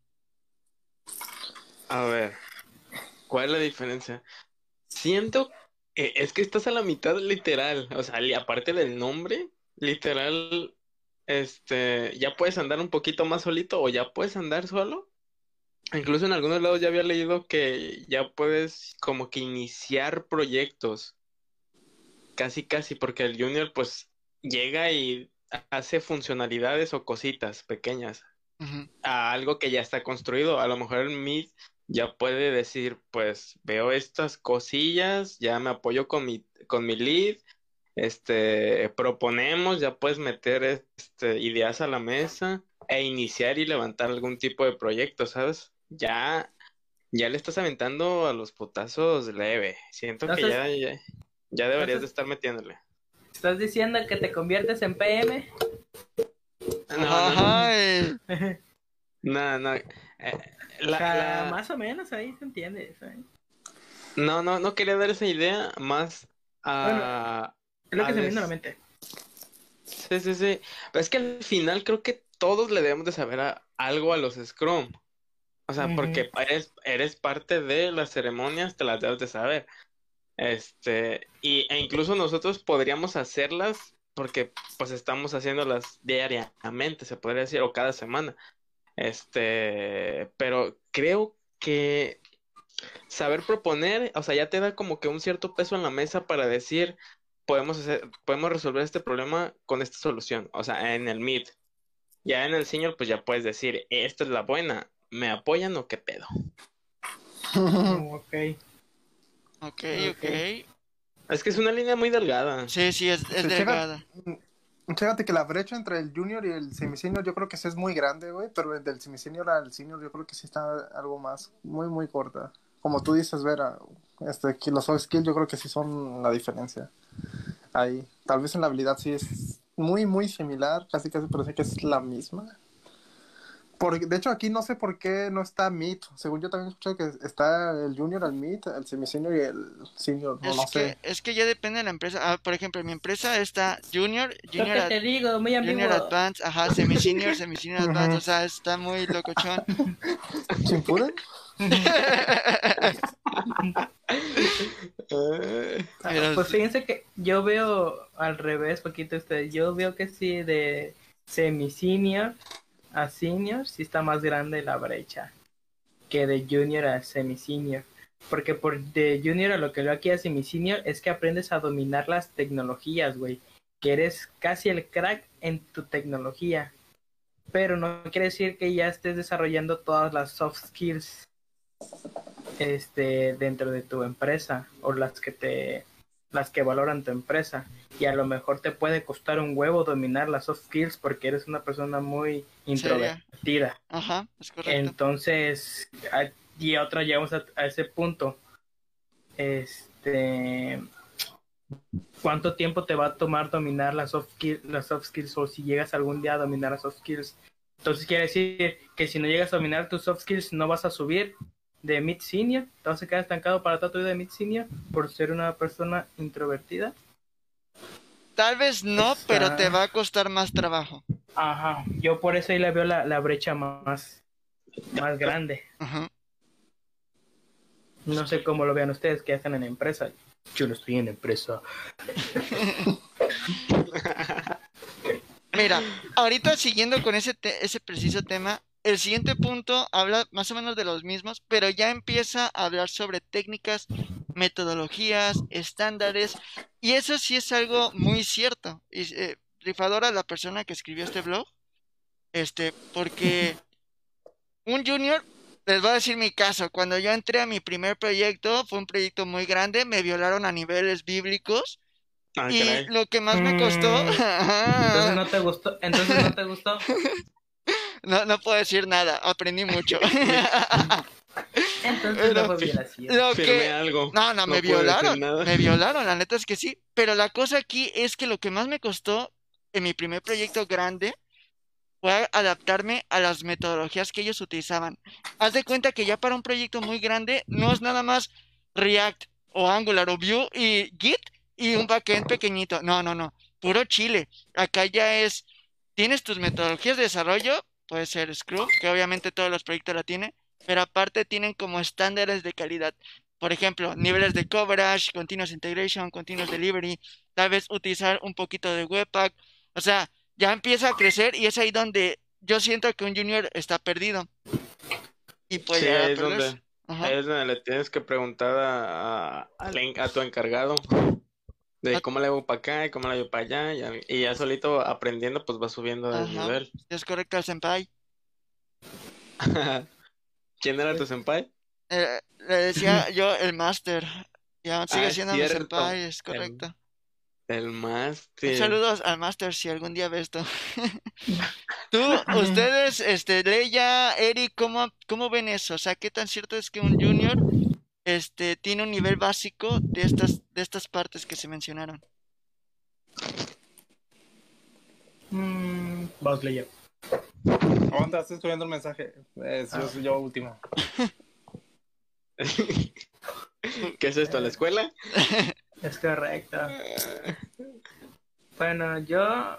S3: A ver, ¿cuál es la diferencia? Siento, eh, es que estás a la mitad literal, o sea, aparte del nombre, literal, este, ya puedes andar un poquito más solito o ya puedes andar solo. Incluso en algunos lados ya había leído que ya puedes como que iniciar proyectos, casi casi, porque el junior pues llega y hace funcionalidades o cositas pequeñas a algo que ya está construido. A lo mejor el mid ya puede decir, pues veo estas cosillas, ya me apoyo con mi, con mi lead, este, proponemos, ya puedes meter este, ideas a la mesa e iniciar y levantar algún tipo de proyecto, ¿sabes? Ya, ya le estás aventando a los putazos leve. Siento que ya, ya, ya deberías de estar metiéndole.
S1: ¿Estás diciendo que te conviertes en PM?
S3: No, no,
S2: eh, [laughs]
S3: no, no. Eh, la-
S1: O sea,
S3: la-
S1: Más o menos ahí se entiende. ¿sabes?
S3: No, no, no quería dar esa idea más a...
S1: Es lo que se me viene a la mente.
S3: Sí, sí, sí. Pero es que al final creo que todos le debemos de saber a- algo a los Scrum. O sea, porque eres, eres parte de las ceremonias, te las debes de saber. Este, y, e incluso nosotros podríamos hacerlas porque pues estamos haciéndolas diariamente, se podría decir, o cada semana. Este, pero creo que saber proponer, o sea, ya te da como que un cierto peso en la mesa para decir, podemos hacer, podemos resolver este problema con esta solución, o sea, en el mid. Ya en el senior, pues ya puedes decir, esta es la buena, ¿me apoyan o qué pedo?
S1: Oh, [laughs] ok.
S2: ok, ok.
S1: Ok.
S3: Es que es una línea muy delgada.
S2: Sí, sí, es, es
S5: Se checa-
S2: delgada.
S5: Fíjate que la brecha entre el junior y el semisenior yo creo que sí es muy grande, güey, pero del semisenior al senior yo creo que sí está algo más, muy, muy corta. Como tú dices, Vera, este, que los soft skills yo creo que sí son la diferencia. Ahí, tal vez en la habilidad sí es muy, muy similar, casi casi parece que es la misma. Porque, de hecho, aquí no sé por qué no está Mid. Según yo también escuché que está el Junior, el Mid, el Semisenior y el Senior. No,
S2: es,
S5: no
S2: que,
S5: sé.
S2: es que ya depende de la empresa. Ah, por ejemplo, en mi empresa está Junior, Junior, Ad-
S1: te digo, muy.
S2: Junior Advance, ajá, Semi-Senior, Semi-Senior Advance. O sea, está muy locochón. [laughs]
S5: ¿Chimpuden? [laughs]
S3: Eh,
S1: Ah,
S2: Pero
S1: Pues
S2: sí.
S1: fíjense que yo veo al revés, poquito ustedes. Yo veo que sí, de semi-senior a senior, sí está más grande la brecha que de junior a semi-senior. Porque por de junior a lo que veo aquí a semi-senior es que aprendes a dominar las tecnologías, güey. Que eres casi el crack en tu tecnología. Pero no quiere decir que ya estés desarrollando todas las soft skills este dentro de tu empresa o las que te las que valoran tu empresa y a lo mejor te puede costar un huevo dominar las soft skills porque eres una persona muy introvertida.
S2: Ajá, es correcto.
S1: entonces y otra llegamos a, a ese punto. Este cuánto tiempo te va a tomar dominar las soft, skill- las soft skills o si llegas algún día a dominar las soft skills. Entonces quiere decir que si no llegas a dominar tus soft skills no vas a subir de mid senior. Te vas a quedar estancado para toda tu vida de mid senior por ser una persona introvertida
S2: Tal vez no,
S1: Está-
S2: pero te va a costar más trabajo.
S1: ajá yo por eso ahí le veo la, la brecha más más grande
S2: Ajá.
S1: No sé cómo lo vean ustedes que hacen en empresa. Yo no estoy en empresa. [laughs]
S2: Mira, ahorita siguiendo con ese, te- ese preciso tema, el siguiente punto habla más o menos de los mismos, pero ya empieza a hablar sobre técnicas, metodologías, estándares, y eso sí es algo muy cierto. Y, eh, rifadora la persona que escribió este blog, este, porque un junior, les voy a decir mi caso, cuando yo entré a mi primer proyecto, fue un proyecto muy grande, me violaron a niveles bíblicos,
S3: ah,
S2: y
S3: caray.
S2: lo que más me costó...
S1: Mm, [laughs] Entonces no te gustó. Entonces no te gustó. [laughs]
S2: No, no puedo decir nada, aprendí mucho. [laughs] [laughs]
S1: Entonces
S2: Pero-
S1: no fue violación.
S2: Lo que...
S3: algo.
S2: No, no,
S3: No
S2: me violaron. Me violaron, la neta es que sí. Pero la cosa aquí es que lo que más me costó en mi primer proyecto grande fue adaptarme a las metodologías que ellos utilizaban. Haz de cuenta que ya para un proyecto muy grande no es nada más React o Angular o Vue y Git y un backend pequeñito. No, no, no. Puro chile. Acá ya es, tienes tus metodologías de desarrollo, puede ser Scrum, que obviamente todos los proyectos la tienen, pero aparte tienen como estándares de calidad. Por ejemplo, niveles de coverage, continuous integration, continuous delivery, tal vez utilizar un poquito de Webpack. O sea, ya empieza a crecer y es ahí donde yo siento que un junior está perdido. Y pues
S3: Sí, ahí es donde, ahí es donde le tienes que preguntar a, a tu encargado de
S2: A-
S3: cómo le hago para acá y cómo le hago para allá. Y, ya solito aprendiendo, pues va subiendo
S2: Ajá.
S3: nivel.
S2: Es correcto, el senpai. [laughs]
S3: ¿Quién era tu senpai?
S2: Eh, le decía [laughs] yo el máster. Ya sigue
S3: Ah,
S2: siendo mi senpai, es correcto.
S3: El
S2: Un
S3: máster.
S2: Saludos al máster si algún día ves esto. [laughs] Tú, ustedes, este, Leia, Eric, ¿cómo, ¿cómo ven eso? O sea, ¿qué tan cierto es que un junior este, tiene un nivel básico de estas, de estas partes que se mencionaron?
S1: Mm, vamos, Leia.
S5: Aguanta, estoy escribiendo el mensaje. Es, yo soy yo último. [laughs]
S3: ¿Qué es esto? ¿La escuela? [laughs]
S1: Es correcto. [laughs] Bueno, yo.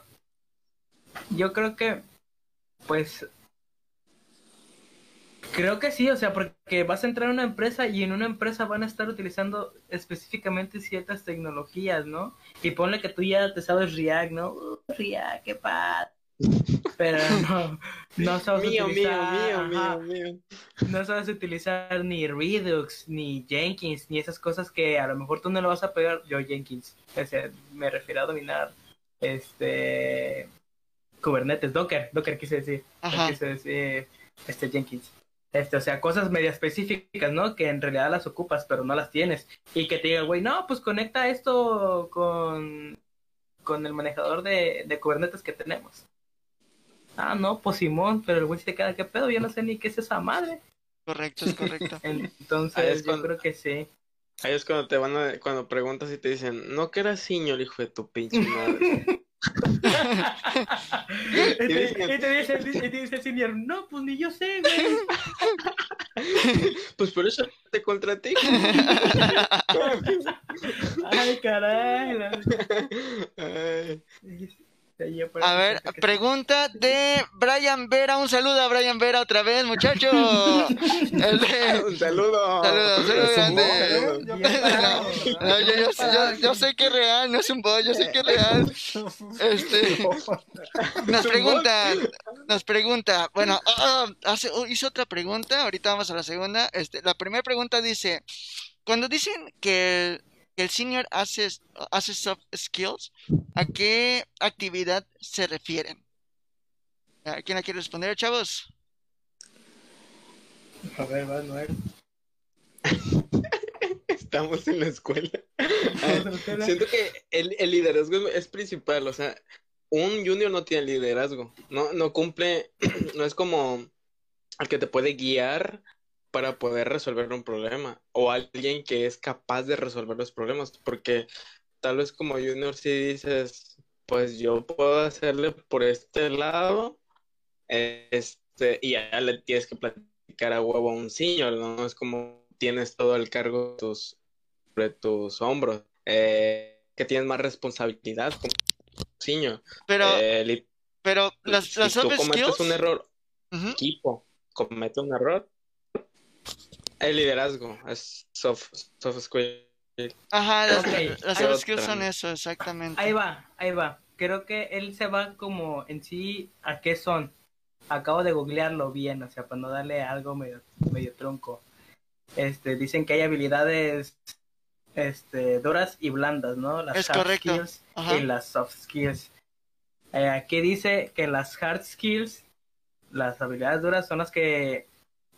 S1: Yo creo que. Pues. Creo que sí, o sea, porque vas a entrar a una empresa y en una empresa van a estar utilizando específicamente ciertas tecnologías, ¿no? Y ponle que tú ya te sabes React, ¿no? Uh, React, qué padre. Pero [laughs] no, no sabes
S3: Mío, mío,
S1: utilizar.
S3: mío, mío, mío.
S1: no sabes utilizar ni Redux, ni Jenkins, ni esas cosas que a lo mejor tú no lo vas a pegar. Yo Jenkins, o sea, me refiero a dominar este Kubernetes, Docker, Docker quise decir,
S2: Ajá.
S1: quise decir este Jenkins. Este, o sea, cosas media específicas, ¿no? Que en realidad las ocupas, pero no las tienes. Y que te diga, güey, no, pues conecta esto con con el manejador de, de Kubernetes que tenemos. Ah, no, pues Simón, pero el güey se queda, ¿qué pedo? Yo no sé ni qué es esa madre.
S2: Correcto, es correcto. [laughs]
S1: Entonces, yo creo que sí.
S3: Ahí es cuando te van a, cuando preguntas y te dicen, no que eras señor, hijo de tu pinche madre. [laughs]
S1: y, te,
S3: dicen-
S1: y te dice, y te dice el senior, no, pues ni yo sé, güey. [laughs]
S3: Pues por eso te contraté. [laughs]
S1: Ay, caray. la-
S3: Ay,
S2: A ver, pregunta de Brian Vera. Un saludo a Brian Vera otra vez, muchacho. [laughs] El de-
S3: un saludo.
S2: Saludo, saludo grande.
S5: Yo
S1: Bien [laughs] parado,
S2: No, yo, yo- yo- yo sé que es real, no es un bot, yo sé que es real. Este, [laughs] nos pregunta, nos pregunta, bueno, ah, hace, oh, hizo otra pregunta, ahorita vamos a la segunda. Este, la primera pregunta dice, cuando dicen que el, que el senior hace, hace soft skills, ¿a qué actividad se refieren? ¿A ¿Quién la quiere responder, chavos?
S1: A ver, va, Noel. [laughs]
S3: Estamos en la escuela. Siento que el, el liderazgo es principal, o sea, un junior no tiene liderazgo, no, no cumple, [clears throat] no es como el que te puede guiar para poder resolver un problema, o alguien que es capaz de resolver los problemas, porque tal vez como junior si dices, pues yo puedo hacerle por este lado, este, y ya le tienes que platicar a huevo a un senior, ¿no? Es como tienes todo el cargo de tus, sobre tus hombros, eh, que tienes más responsabilidad como senior.
S2: Pero,
S3: Eh,
S2: pero las,
S3: si
S2: las
S3: tú cometes
S2: skills...
S3: un error,
S2: Ujú.
S3: equipo comete un error, el liderazgo es soft, soft skill.
S2: Ajá, las, soft skills son eso, exactamente.
S1: Ahí va, ahí va. Creo que él se va como en sí a qué son. Acabo de googlearlo bien, o sea, para no darle algo medio, medio tronco. Este, dicen que hay habilidades este, duras y blandas, ¿no? Las
S2: Es
S1: hard
S2: correcto.
S1: skills
S2: Ajá.
S1: y las soft skills. Eh, aquí dice que las hard skills, las habilidades duras son las que,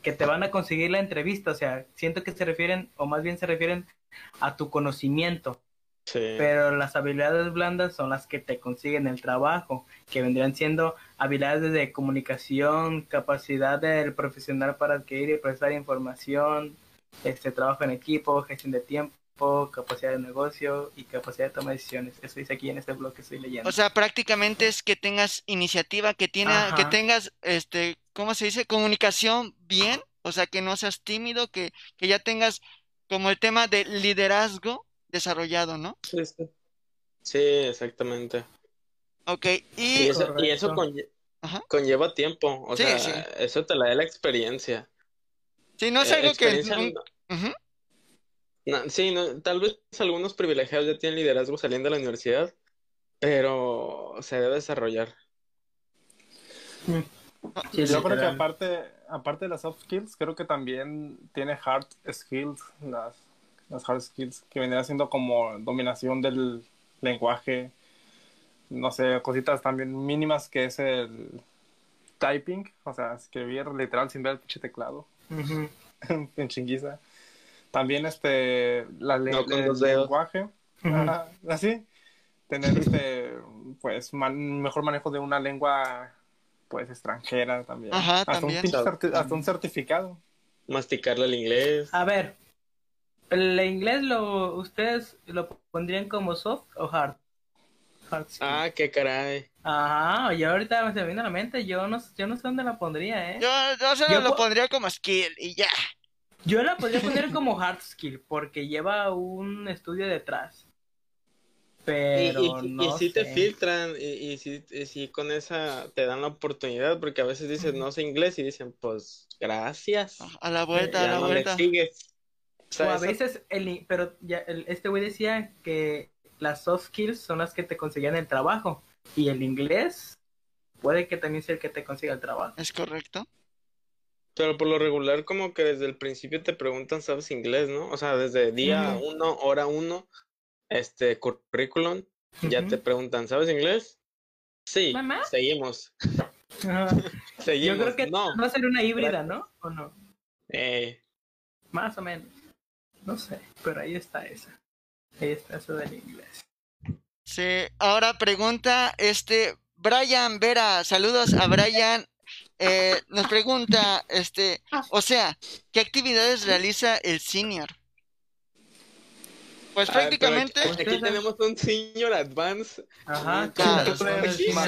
S1: que te van a conseguir la entrevista, o sea, siento que se refieren, o más bien se refieren a tu conocimiento.
S3: Sí.
S1: Pero las habilidades blandas son las que te consiguen el trabajo, que vendrían siendo habilidades de comunicación, capacidad del profesional para adquirir y procesar información, este trabajo en equipo, gestión de tiempo, capacidad de negocio y capacidad de toma de decisiones. Eso dice aquí en este blog que estoy leyendo.
S2: O sea, prácticamente es que tengas iniciativa, que tiene,
S1: Ajá.
S2: que tengas, este, ¿cómo se dice? Comunicación bien, o sea, que no seas tímido, que, que ya tengas como el tema de liderazgo desarrollado, ¿no?
S3: Sí, sí. Sí, exactamente.
S2: Ok,
S3: Y
S2: y,
S3: eso, y eso
S1: Correcto.
S3: conlle-
S2: Ajá.
S3: conlleva tiempo, o
S2: Sí,
S3: sea,
S2: sí.
S3: eso te la da la experiencia.
S2: si no es
S3: Eh,
S2: algo que.
S3: No, sí, no, tal vez algunos privilegiados ya tienen liderazgo saliendo de la universidad, pero se debe desarrollar.
S1: Sí,
S5: Yo creo que aparte, aparte de las soft skills, creo que también tiene hard skills, las, las hard skills, que vendría siendo como dominación del lenguaje, no sé, cositas también mínimas que es el typing, o sea, escribir literal sin ver el pinche teclado, [laughs] en chinguiza. También este, la le-
S3: No con
S5: el
S3: los dedos.
S5: lenguaje. Ajá, así, tener este, pues, man- mejor manejo de una lengua, pues, extranjera también.
S2: Ajá,
S5: hasta
S2: también.
S5: Un pinche certi- hasta un certificado.
S3: Masticarle el inglés.
S1: A ver, ¿el inglés lo ustedes lo pondrían como soft o hard?
S3: Ah, qué caray.
S1: Ajá, y ahorita me se viene a la mente, yo no, yo no sé dónde la pondría, ¿eh?
S2: yo, yo solo
S1: Yo
S2: lo
S1: po-
S2: pondría como skill y ya.
S1: Yo la podría [laughs] poner como hard skill porque lleva un estudio detrás. Pero
S3: y, y,
S1: no
S3: y si te
S1: sé.
S3: filtran, y, y si, y si con esa te dan la oportunidad, porque a veces dices no sé inglés y dicen, pues gracias.
S2: A la vuelta, a la
S3: no
S2: vuelta.
S3: sigues. O
S1: O
S3: sea,
S1: a
S3: esa-
S1: veces, el, pero ya, el- este güey decía que las soft skills son las que te conseguían el trabajo. Y el inglés puede que también sea el que te consiga el trabajo.
S2: Es correcto.
S3: Pero por lo regular, como que desde el principio te preguntan, ¿sabes inglés, no? O sea, desde día uno, hora uno, este currículum, ya te preguntan, ¿sabes inglés? Sí,
S1: ¿Mamá?
S3: seguimos,
S1: Ajá. [laughs] Yo
S3: seguimos.
S1: creo que
S3: No,
S1: va a ser una híbrida, ¿no? ¿O no?
S3: eh,
S1: Más o menos. No sé, pero ahí está esa. Ahí está eso del inglés.
S2: Sí, ahora pregunta este Brian Vera, saludos a Brian. Eh, nos pregunta, este, o sea, ¿qué actividades realiza el senior? Pues
S3: Ah,
S2: prácticamente
S3: Aquí, aquí tenemos un senior advance.
S1: Ajá,
S2: Ah,
S1: ¿qué puedes
S3: sí,
S1: más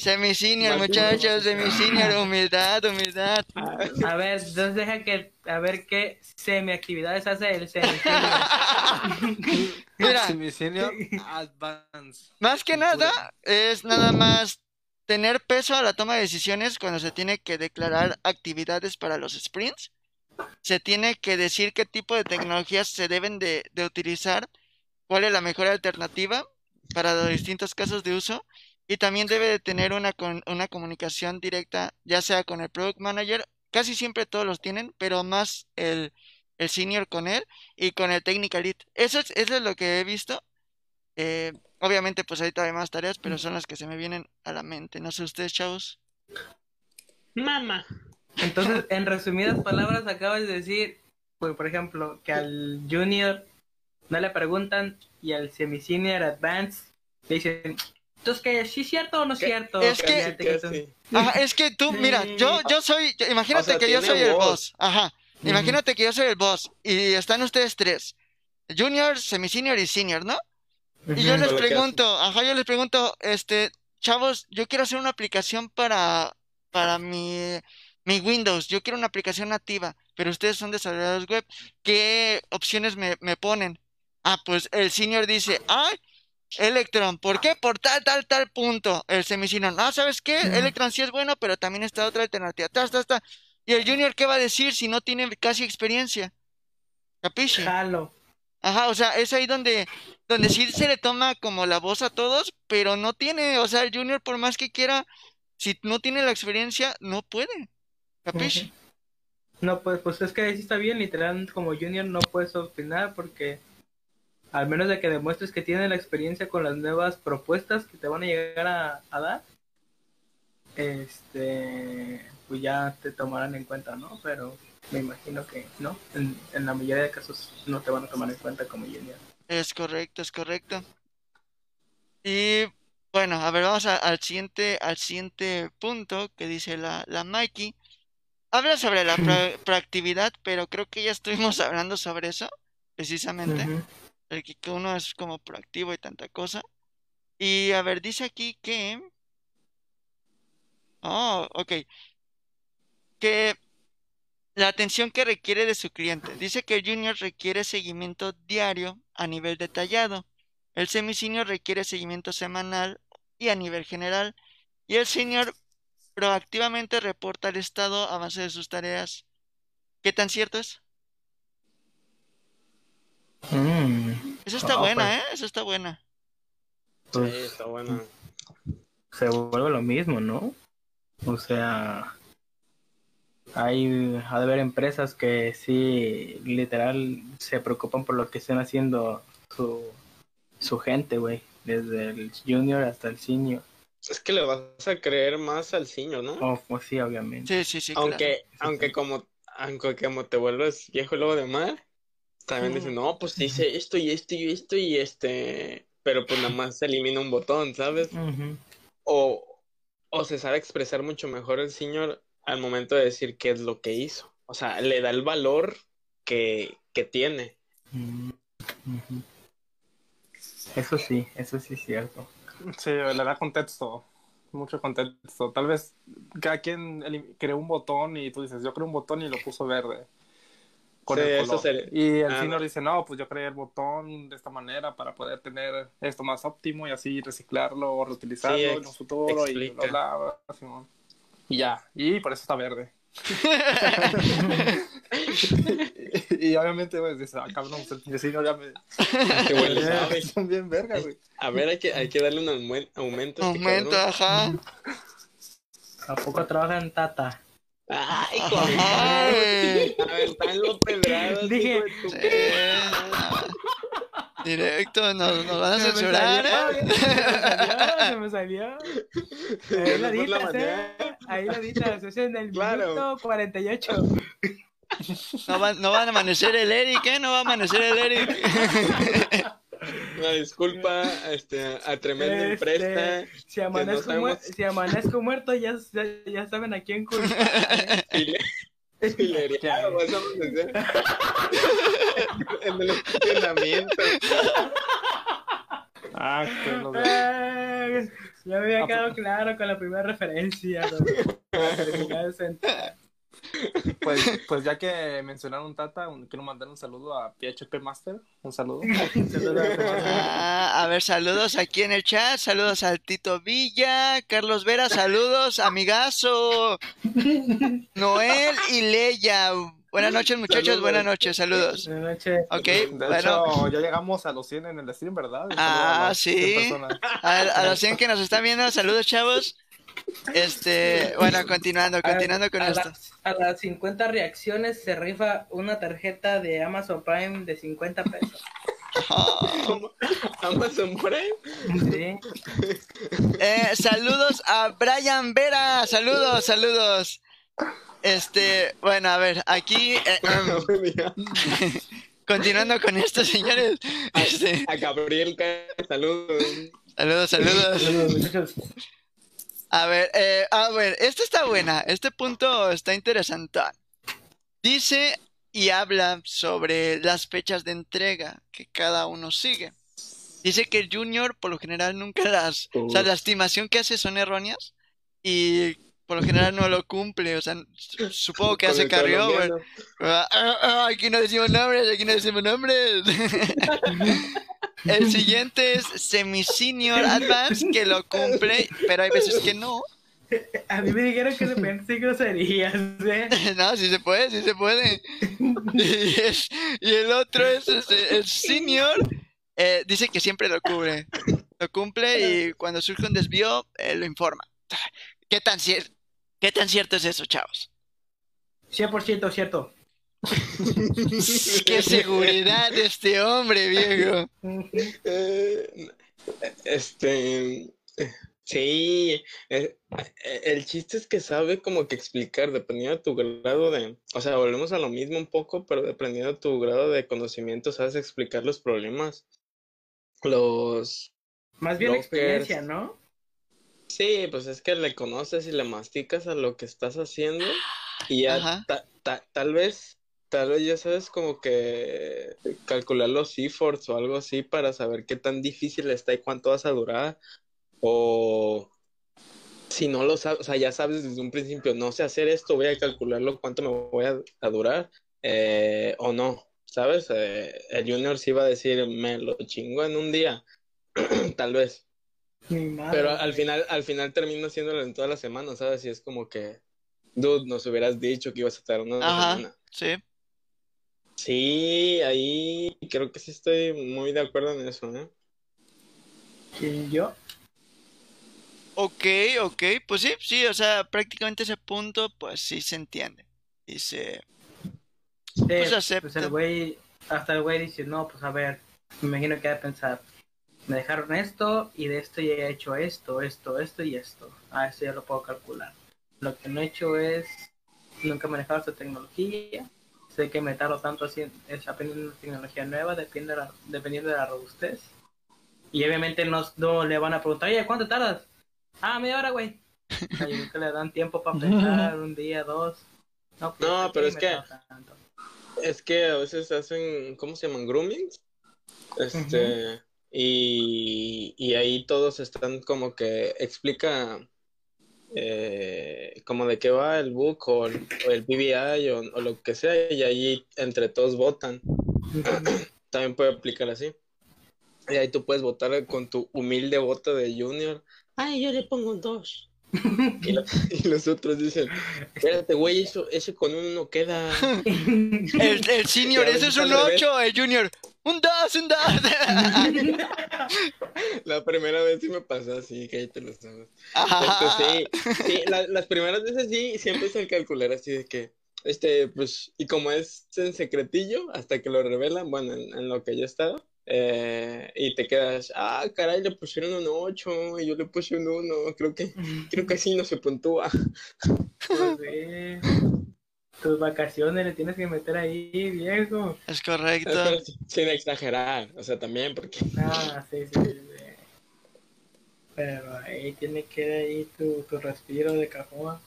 S2: semi,
S3: Más
S2: muchachos,
S3: duro.
S2: semi-senior, humildad, humildad.
S1: A ver, entonces deja que, a ver qué semi-actividades hace el semi
S2: Mira,
S6: Semi Senior [laughs] Advance.
S2: Más que nada, es nada más tener peso a la toma de decisiones cuando se tiene que declarar actividades para los sprints. Se tiene que decir qué tipo de tecnologías se deben de, utilizar, cuál es la mejor alternativa para los distintos casos de uso. Y también debe de tener una, una comunicación directa, ya sea con el product manager, casi siempre todos los tienen, pero más el, el senior con él y con el technical lead. Eso es, eso es lo que he visto. Eh, obviamente, pues hay todavía más tareas, pero son las que se me vienen a la mente. No sé ustedes, chavos.
S3: Mamá.
S1: Entonces, en resumidas palabras, acabas de decir, pues, por ejemplo, que al junior no le preguntan y al semi-senior advance le dicen, entonces, ¿qué? ¿Sí es cierto o no es cierto?
S2: Es que-. Ajá, es que tú, mira, yo, yo soy, yo- imagínate
S3: O sea,
S2: que yo soy el boss. Ajá, imagínate que yo soy el boss y están ustedes tres. Junior, semi-senior y senior, ¿no? Y yo les pregunto, ajá, yo les pregunto, este, chavos, yo quiero hacer una aplicación para, para mi, mi Windows, yo quiero una aplicación nativa, pero ustedes son desarrolladores web, ¿qué opciones me, me ponen? Ah, pues el senior dice, ah, Electron, ¿por qué? Por tal, tal, tal punto. El semi-senior, no, ¿sabes qué? Electron sí es bueno, pero también está otra alternativa, ta, ta, ta. Y el junior, ¿qué va a decir si no tiene casi experiencia? ¿Capisce?
S1: Jalo.
S2: Ajá, o sea, es ahí donde, donde sí se le toma como la voz a todos, pero no tiene, o sea, el junior por más que quiera, si no tiene la experiencia, no puede. ¿Capiche?
S1: No, pues, pues es que ahí sí está bien, literal, como junior no puedes opinar porque al menos de que demuestres que tienes la experiencia con las nuevas propuestas que te van a llegar a, a dar, este, pues ya te tomarán en cuenta, ¿no? Pero me imagino que no, en, en la mayoría de casos no te van a tomar en cuenta como junior.
S2: Es correcto, es correcto. Y bueno, a ver, vamos a- al siguiente, al siguiente punto que dice la, la Mikey. Habla sobre la pro- [laughs] proactividad, pero creo que ya estuvimos [laughs] hablando sobre eso, precisamente. El que que uno es como proactivo y tanta cosa. Y a ver, dice aquí que... Oh, ok. Que la atención que requiere de su cliente. Dice que el junior requiere seguimiento diario a nivel detallado. El semi-senior requiere seguimiento semanal y a nivel general. Y el senior proactivamente reporta el estado avance de sus tareas. ¿Qué tan cierto es?
S1: Mm,
S2: Eso está
S1: Ah,
S2: buena,
S1: pues.
S2: ¿eh? Eso está buena.
S1: pues,
S3: Sí, está bueno.
S1: se vuelve lo mismo, ¿no? O sea, hay, ha de haber empresas que sí, literal, se preocupan por lo que estén haciendo su, su gente, güey, desde el junior hasta el senior.
S3: Es que le vas a creer más al senior, ¿no?
S1: Oh, pues sí, obviamente.
S2: Sí, sí, sí, claro.
S3: Aunque, aunque como, aunque como te vuelves viejo luego de mar, también dicen, no, pues hice esto y esto y esto y este, pero pues nada más se elimina un botón, ¿sabes? O, o se sabe expresar mucho mejor el señor al momento de decir qué es lo que hizo. O sea, le da el valor que, que tiene.
S1: Mm. Eso sí, eso sí es cierto.
S5: Sí, le da contexto, mucho contexto. Tal vez cada quien creó un botón y tú dices, yo creé un botón y lo puso verde. Con
S3: Sí,
S5: el
S3: eso
S5: color.
S3: sería-
S5: Y el
S3: Ah,
S5: senior
S3: no.
S5: dice, no, pues yo creé el botón de esta manera para poder tener esto más óptimo y así reciclarlo o reutilizarlo
S3: Sí,
S5: en un futuro y
S3: explica.
S5: bla, bla, bla, Simón. Y ya, y por eso está verde. [laughs] y, y obviamente, pues, dice, ah, cabrón, pues, el vecino ya me...
S3: Qué bueno sabe.
S5: Son bien vergas, güey.
S3: A ver, hay que, hay que darle un aumen- aumento este
S2: Aumento,
S3: cabrón.
S2: ajá.
S1: ¿A poco trabaja en Tata?
S3: Ay,
S2: Ajá, güey.
S3: A ver, están los pedrados.
S1: Dije-
S3: tu-.
S2: Directo, nos, nos van a
S1: Se me
S2: censurar,
S1: salió,
S2: ¿eh?
S1: Se me salió, se me salió. Ahí [laughs] la
S3: Mejor la
S1: ditas,
S3: manera.
S1: Ahí la ditas, es en el
S3: Claro.
S1: minuto 48.
S2: No va, no va a amanecer el Eric, ¿eh? No va a amanecer el Eric. [laughs]
S3: Una disculpa este, a tremenda
S1: Este,
S3: empresa.
S1: Si amanezco,
S3: sabemos-
S1: muer- si amanezco muerto, ya, ya, ya saben a quién culpar. ¿eh?
S3: File- Filería, vas a hacer. [laughs] En el estacionamiento.
S5: Ah,
S1: Eh, Ya me había
S5: Ah,
S1: quedado claro con la primera referencia. [laughs]
S5: pues, pues ya que mencionaron Tata, un- quiero mandar un saludo a PHP Master. Un saludo. [laughs]
S2: Ah, a ver, saludos aquí en el chat. Saludos al Tito Villa, Carlos Vera, saludos, amigazo. [laughs] Noel y Leia. Buenas noches, muchachos.
S3: Saludos.
S2: Buenas noches, saludos.
S1: Buenas noches.
S2: Ok,
S5: De
S2: bueno,
S5: hecho, ya llegamos a los 100 en el stream, ¿verdad?
S2: Ah,
S5: a
S2: sí.
S5: 100 personas.
S2: a, a los 100 que nos están viendo, saludos, chavos. Este, bueno, continuando, continuando con
S1: a,
S2: esto.
S1: las, a las 50 reacciones se rifa una tarjeta de Amazon Prime de 50 pesos.
S3: Amazon Prime.
S1: Sí.
S2: Eh, saludos a Brian Vera, saludos, saludos. Este, bueno, a ver, aquí, eh, [laughs] em, [laughs] continuando con esto, señores. Este,
S3: A Gabriel, saludos.
S2: saludos, saludos.
S1: Saludos.
S2: A ver, eh, a ver, esta está buena, este punto está interesante. Dice y habla sobre las fechas de entrega que cada uno sigue. Dice que el Junior por lo general nunca las, o sea, la estimación que hace son erróneas y por lo general no lo cumple, o sea, su- supongo que hace
S3: colombiano.
S2: Ah, ah, ah, aquí no decimos nombres, aquí no decimos nombres. [laughs] El siguiente es Semi Senior Advance, que lo cumple, pero hay veces que no.
S1: A mí me dijeron que se pensé groserías, ¿eh?
S2: No, sí se puede, sí se puede. Y, es- y el otro es el Senior, eh, dice que siempre lo cubre. Lo cumple y cuando surge un desvío, eh, lo informa. ¿Qué tan, ¿Qué tan cierto es eso, chavos?
S1: 100% cierto. [laughs]
S2: ¡Qué seguridad de este hombre, viejo!
S3: Eh, Este. Sí, eh, eh, el chiste es que sabe como que explicar, dependiendo de tu grado de. O sea, volvemos a lo mismo un poco, pero dependiendo de tu grado de conocimiento, sabes explicar los problemas. Los.
S1: Más bien
S3: Brokers.
S1: experiencia, ¿no?
S3: Sí, pues es que le conoces y le masticas a lo que estás haciendo y ya
S2: Ajá.
S3: ta- ta- tal vez, tal vez ya sabes como que calcular los efforts o algo así para saber qué tan difícil está y cuánto vas a durar. O si no lo sabes, o sea, ya sabes desde un principio, no sé hacer esto, voy a calcularlo cuánto me voy a, a durar eh, o no, ¿sabes? Eh, el junior sí va a decir, me lo chingo en un día, [clears throat] tal vez.
S1: Mi madre.
S3: Pero al final, al final termino haciéndolo en toda la semana, ¿sabes? Y es como que, dude, nos hubieras dicho que ibas a estar una
S2: Ajá.
S3: semana.
S2: Sí.
S3: Sí, ahí creo que sí estoy muy de acuerdo en eso, ¿eh?
S1: ¿Y yo?
S2: Ok, ok, pues sí, sí, o sea, prácticamente ese punto, pues sí se entiende. Dice,
S1: Sí,
S2: Pues
S1: pues
S2: acepta.
S1: el güey, hasta el güey dice, no, pues a ver, me imagino que va a pensar, me dejaron esto y de esto ya he hecho esto, esto, esto y esto. Ah, eso ya lo puedo calcular. Lo que no he hecho es, nunca he manejado esta tecnología, sé que me tardo tanto así, es aprendiendo una tecnología nueva, depende de la- dependiendo de la robustez. Y obviamente no, no le van a preguntar, oye, ¿cuánto tardas? Ah, media hora, güey. [laughs] Ay, nunca le dan tiempo para pensar, un día, dos. No, pues,
S3: No, pero es que-
S1: tanto.
S3: Es que a veces hacen, ¿cómo se llaman? Groomings. Este, y, y ahí todos están como que explica eh, como de qué va el book o el, o el PBI o, o lo que sea, y ahí entre todos votan. [clears throat] También puede aplicar así. Y ahí tú puedes votar con tu humilde voto de junior. Ay, yo le pongo un dos. [laughs] Y, lo- y los otros dicen, espérate, güey, eso, ese con uno no queda. [laughs]
S2: el, el senior, ese es un
S3: al revés.
S2: 8, el junior, un 2, un 2. [laughs]
S3: La primera vez sí me pasó así, que ahí te lo sabes. Este, sí, sí, la- las primeras veces sí, siempre es el calcular así de que, este, pues, y como es en secretillo, hasta que lo revelan, bueno, en, en lo que yo he estado, eh, y te quedas, ah, caray, le pusieron un 8 y yo le puse un 1, creo que, creo que así no se puntúa. [laughs]
S1: Pues sí. Tus vacaciones le tienes que meter ahí, viejo.
S2: Es correcto.
S3: Pero sin exagerar, o sea, también porque
S1: Ah, sí, sí, sí. Pero ahí tiene que ir ahí tu, tu respiro de cajón.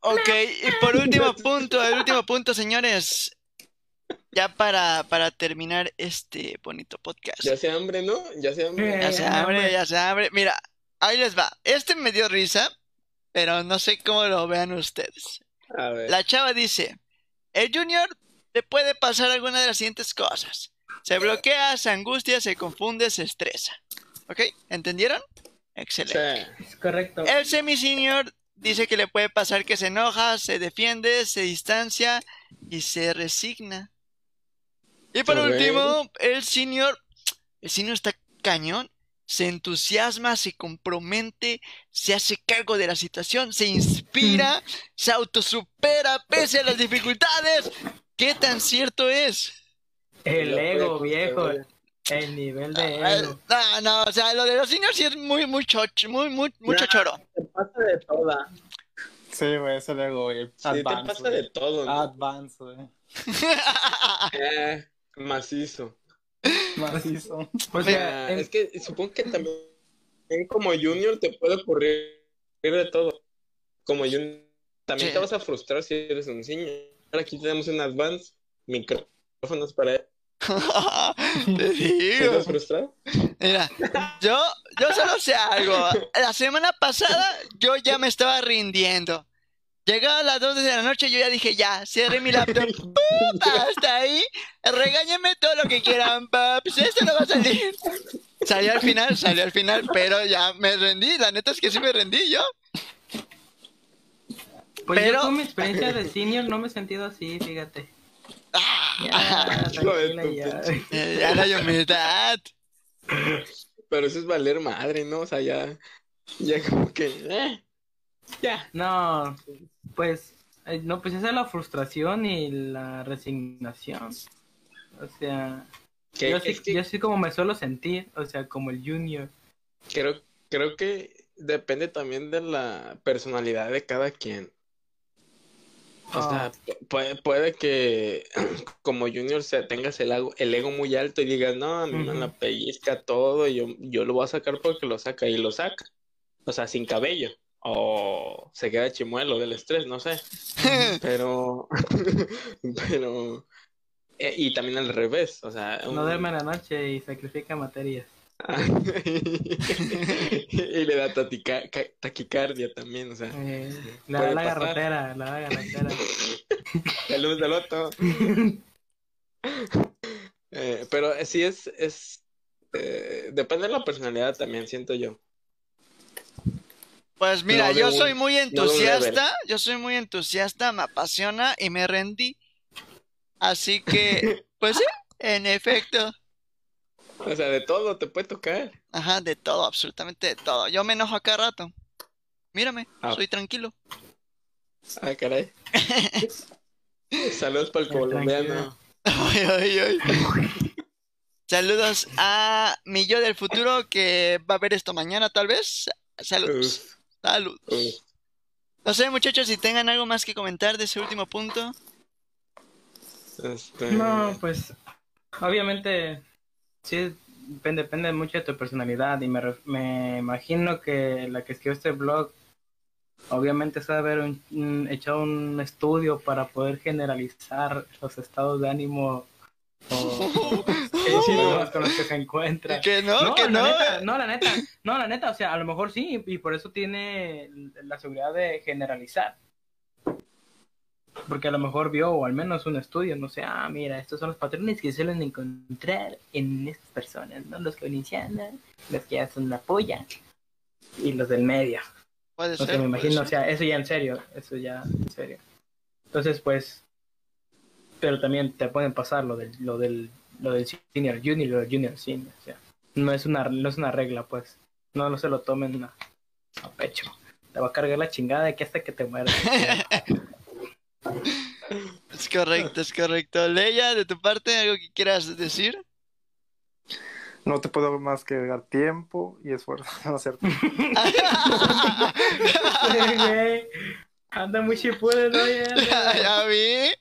S2: Ok, y por último punto, el último punto, señores. Ya para, para terminar este bonito podcast.
S3: ya se hambre, ¿no? Ya se hambre.
S2: Ya
S1: Eh,
S2: se
S1: no,
S2: abre,
S1: hombre.
S2: ya se abre. Mira, ahí les va. Este me dio risa, pero no sé cómo lo vean ustedes.
S3: A ver.
S2: La chava dice, el junior le puede pasar alguna de las siguientes cosas. Se bloquea, se angustia, se confunde, se estresa. ¿Ok? ¿Entendieron? Excelente.
S1: Es correcto.
S2: El semi-senior dice que le puede pasar que se enoja, se defiende, se distancia y se resigna. Y por último, el senior, el senior está cañón, se entusiasma, se compromete, se hace cargo de la situación, se inspira, se autosupera pese a las dificultades. ¿Qué tan cierto es?
S1: El ego, viejo. El nivel de
S2: Ah,
S1: ego.
S2: No, no, o sea, lo de los seniors sí es muy, muy choch, muy, muy, mucho
S3: Nah.
S2: choro.
S3: te pasa de toda.
S5: Sí, güey, ese Lego, güey.
S3: Sí, te pasa
S5: güey.
S3: de todo. ¿no?
S5: Advance, güey. [laughs]
S3: Eh, macizo.
S5: Macizo. [laughs]
S1: O sea,
S3: Ah,
S1: en-
S3: es que supongo que también como junior te puede ocurrir de todo. Como junior también
S2: Sí.
S3: te vas a frustrar si eres un senior. Aquí tenemos un advance, micrófonos para él. [laughs]
S2: Te
S3: ¿Sí
S2: digo.
S3: ¿Estás frustrado?
S2: Mira, yo, yo solo sé algo. La semana pasada yo ya me estaba rindiendo. Llegaba a las 2 de la noche, yo ya dije, ya, cierre mi laptop. [laughs] ¡Pum! Hasta ahí. Regáñenme todo lo que quieran, paps. Esto no va a salir. Salió al final, salió al final, pero ya me rendí. La neta es que sí me rendí yo.
S1: pues
S2: pero-
S1: yo con mi experiencia de senior no me he sentido así, fíjate. Ya,
S2: Ah,
S1: ya.
S2: eh, ya no hay humildad.
S3: Pero eso es valer madre, ¿no? O sea, ya, ya como que, eh, ya.
S1: No, pues, eh, no, pues esa es la frustración y la resignación. O sea,
S3: Que,
S1: yo, sí,
S3: que
S1: yo sí como me suelo sentir, o sea, como el junior.
S3: creo, creo que depende también de la personalidad de cada quien. O sea,
S1: Ah.
S3: pu- puede, puede que [clears throat] como junior se tengas el ego, el ego muy alto y digas, no, a mí me la pellizca todo y yo, yo lo voy a sacar porque lo saca y lo saca. O sea, sin cabello. O se queda chimuelo del estrés, no sé. [laughs] Pero, [laughs] pero, eh, y también al revés, o sea,
S1: No duerme en la noche y sacrifica materias. [laughs]
S3: y le da taquicardia también, o sea,
S1: Eh, le
S3: Puede
S1: da la
S3: pasar.
S1: garrotera, le da la garrotera.
S3: la luz del otro. Eh, pero sí es, es eh, depende de la personalidad también, siento yo.
S2: Pues mira,
S3: No
S2: yo
S3: un-
S2: soy muy
S3: no
S2: entusiasta, yo soy muy entusiasta, me apasiona y me rendí. Así que, [laughs] pues sí, en efecto.
S3: O sea, de todo te puede tocar.
S2: Ajá, de todo, absolutamente de todo. Yo me enojo a cada rato. Mírame,
S3: Ah.
S2: soy tranquilo.
S3: Ah, caray. [laughs] Saludos para el colombiano.
S2: Ay, ay, ay. Saludos a mi yo del futuro que va a ver esto mañana, tal vez. Saludos.
S3: Uf,
S2: Saludos.
S3: uf.
S2: No sé, muchachos, si tengan algo más que comentar de ese último punto.
S3: Este,
S1: No, pues, obviamente, sí, depende, depende mucho de tu personalidad y me, me imagino que la que escribió este blog, obviamente sabe haber un- un- hecho un estudio para poder generalizar los estados de ánimo [laughs] o síntomas con los que se encuentra.
S2: Que no,
S1: No,
S2: que
S1: la
S2: no.
S1: neta, no, la neta, no, la neta, o sea, a lo mejor sí, y por eso tiene la seguridad de generalizar. Porque a lo mejor vio, o al menos un estudio, no sé, ah, mira, estos son los patrones que suelen encontrar en estas personas, ¿no? Los que inician, los que ya son la polla, y los del medio.
S2: Puede ser.
S1: sé, me imagino,
S2: ser.
S1: o sea, eso ya en serio, eso ya en serio. Entonces, pues, pero también te pueden pasar lo del, lo del, lo del senior junior y lo del junior senior, o sea, no es una, no es una regla, pues, no, no se lo tomen a, a pecho. Te va a cargar la chingada de aquí hasta que te mueras. [laughs]
S2: Es correcto, es correcto. Leia, de tu parte, algo que quieras decir.
S5: No te puedo más que dar tiempo y esfuerzo. No es cierto.
S1: Anda muy chipudo, ¿no? Ya,
S2: Ya, ya [laughs] vi.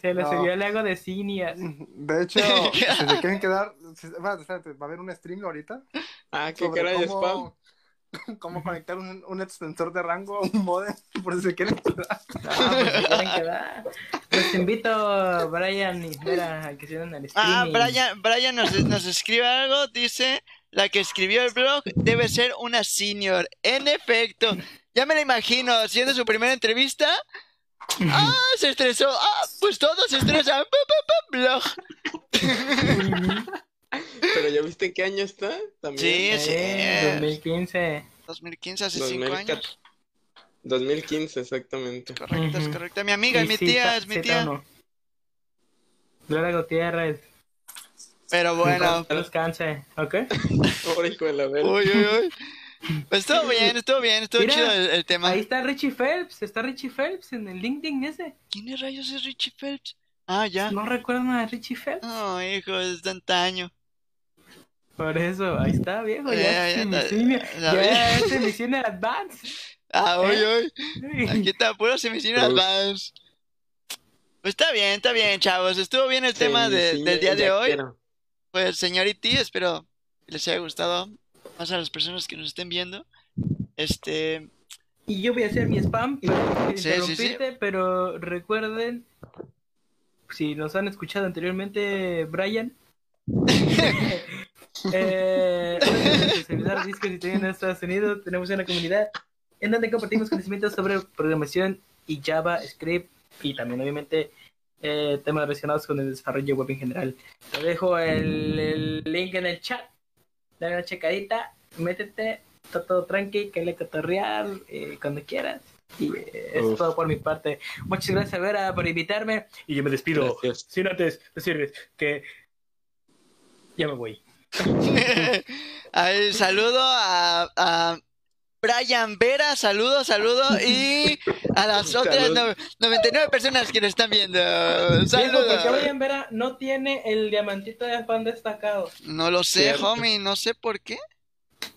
S1: Se le
S5: No.
S1: subió el ego de Cineas.
S5: De hecho, si se quieren quedar, si- va, espérate, va a haber un stream ahorita
S3: Ah, qué
S5: sobre
S3: cara de spam.
S5: cómo, [laughs] cómo conectar un, un extensor de rango a un modem, [laughs] por si se quieren quedar.
S1: Ah, pues se quieren quedar. Los invito, Brian y Vera, a que se unan al
S2: Ah,
S1: streaming.
S2: Brian, Brian nos, nos escribe algo, dice, la que escribió el blog debe ser una senior. En efecto, ya me la imagino, siendo su primera entrevista. Ah, se estresó. Ah, pues todos se estresan. Blog.
S3: Pero ya viste en qué año está también.
S2: Sí,
S1: Eh,
S2: sí.
S1: 2015.
S2: 2015, hace 5
S3: 2014.
S2: años.
S3: 2015, exactamente.
S2: Correcto, es
S1: Ujú.
S2: correcto. Mi amiga, es mi
S1: Y
S2: tía, es mi tía.
S1: Gloria Gutiérrez.
S2: Pero bueno,
S1: Que descanse, ¿ok? [laughs]
S3: Pobre hijo de la verga.
S2: uy, uy, uy. Pues estuvo bien, estuvo bien, estuvo
S1: Mira,
S2: chido el, el tema.
S1: Ahí está Richie Phelps. Está Richie Phelps en el LinkedIn ese.
S2: ¿Quién es rayos es Richie Phelps? Ah, ya.
S1: ¿No recuerdan a Richie Phelps?
S2: No, hijo, es de antaño.
S1: Por eso, ahí está, viejo.
S2: Ya,
S1: Ya,
S2: ya,
S1: es
S2: ya,
S1: semifinal-
S2: ya,
S1: ya es advance. [laughs]
S2: Ah, uy,
S1: ¿Eh?
S2: uy. Aquí está, puro semifinal
S3: Uf.
S2: advance. Pues está bien, está bien, chavos. Estuvo bien el tema de-
S3: sí,
S2: del día de
S3: ya
S2: hoy.
S3: quiero.
S2: Pues, señoriti, espero que les haya gustado. Más a las personas que nos estén viendo. Este.
S1: Y yo voy a hacer mi spam, pero
S2: Sí,
S1: interrumpirte, pero recuerden, si nos han escuchado anteriormente, Brian, [laughs] eh, Discord y en Estados Unidos tenemos una comunidad en donde compartimos conocimientos sobre programación y JavaScript y también obviamente eh, temas relacionados con el desarrollo web en general. Te dejo el, el link en el chat, dale una checadita, métete, está todo tranqui, que le cotorrear eh, cuando quieras. Y eh, es
S3: Uf.
S1: todo por mi parte. Muchas gracias, Vera, por invitarme. Y yo me despido
S3: Gracias.
S1: sin antes decirles que ya me voy. [laughs]
S2: Saludo a, a Brian Vera, saludo, saludo. Y a las [laughs] otras
S3: Salud.
S2: no- 99 personas que nos están viendo. Saludos.
S1: Brian Vera no tiene el diamantito de fan destacado.
S2: No lo sé,
S3: Cierto.
S2: homie, no sé por qué.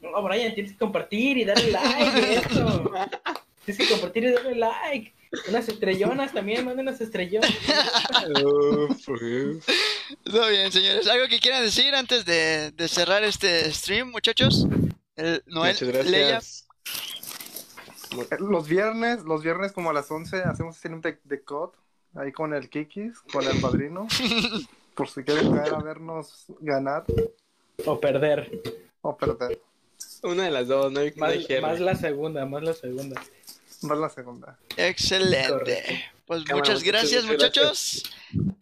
S1: No, Brian, tienes que compartir y darle like. [laughs] Eso. Tienes que compartir y darle like. Unas estrellonas también, manden unas estrellonas.
S2: Todo bien, señores. ¿Algo que quieran decir antes de, de cerrar este stream, muchachos? El Noel,
S3: Muchas gracias.
S5: Los viernes, los viernes como a las 11 hacemos stream de, de COD, ahí con el Kikis, con el padrino, [laughs] por si quieren caer a vernos ganar
S1: O perder.
S5: o perder.
S3: Una de las dos, no hay que
S1: Más, más la segunda, más la segunda.
S5: Va la segunda.
S2: Excelente.
S1: Correcto.
S2: Pues
S3: Cámara,
S2: muchas gracias,
S3: muchas
S2: muchachos.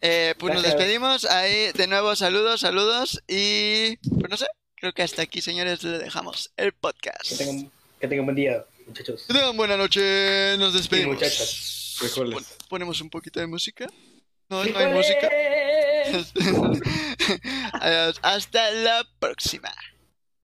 S2: Eh, pues nos despedimos. Ahí de nuevo, saludos, saludos. Y pues no sé, creo que hasta aquí, señores, le dejamos el
S1: Que
S2: podcast.
S1: tengan, que tengan buen día, muchachos.
S2: Que tengan buena noche. Nos despedimos.
S1: muchachas.
S3: Frijoles.
S2: Pon- ponemos un poquito de música. No, no hay música. [laughs] Hasta la próxima.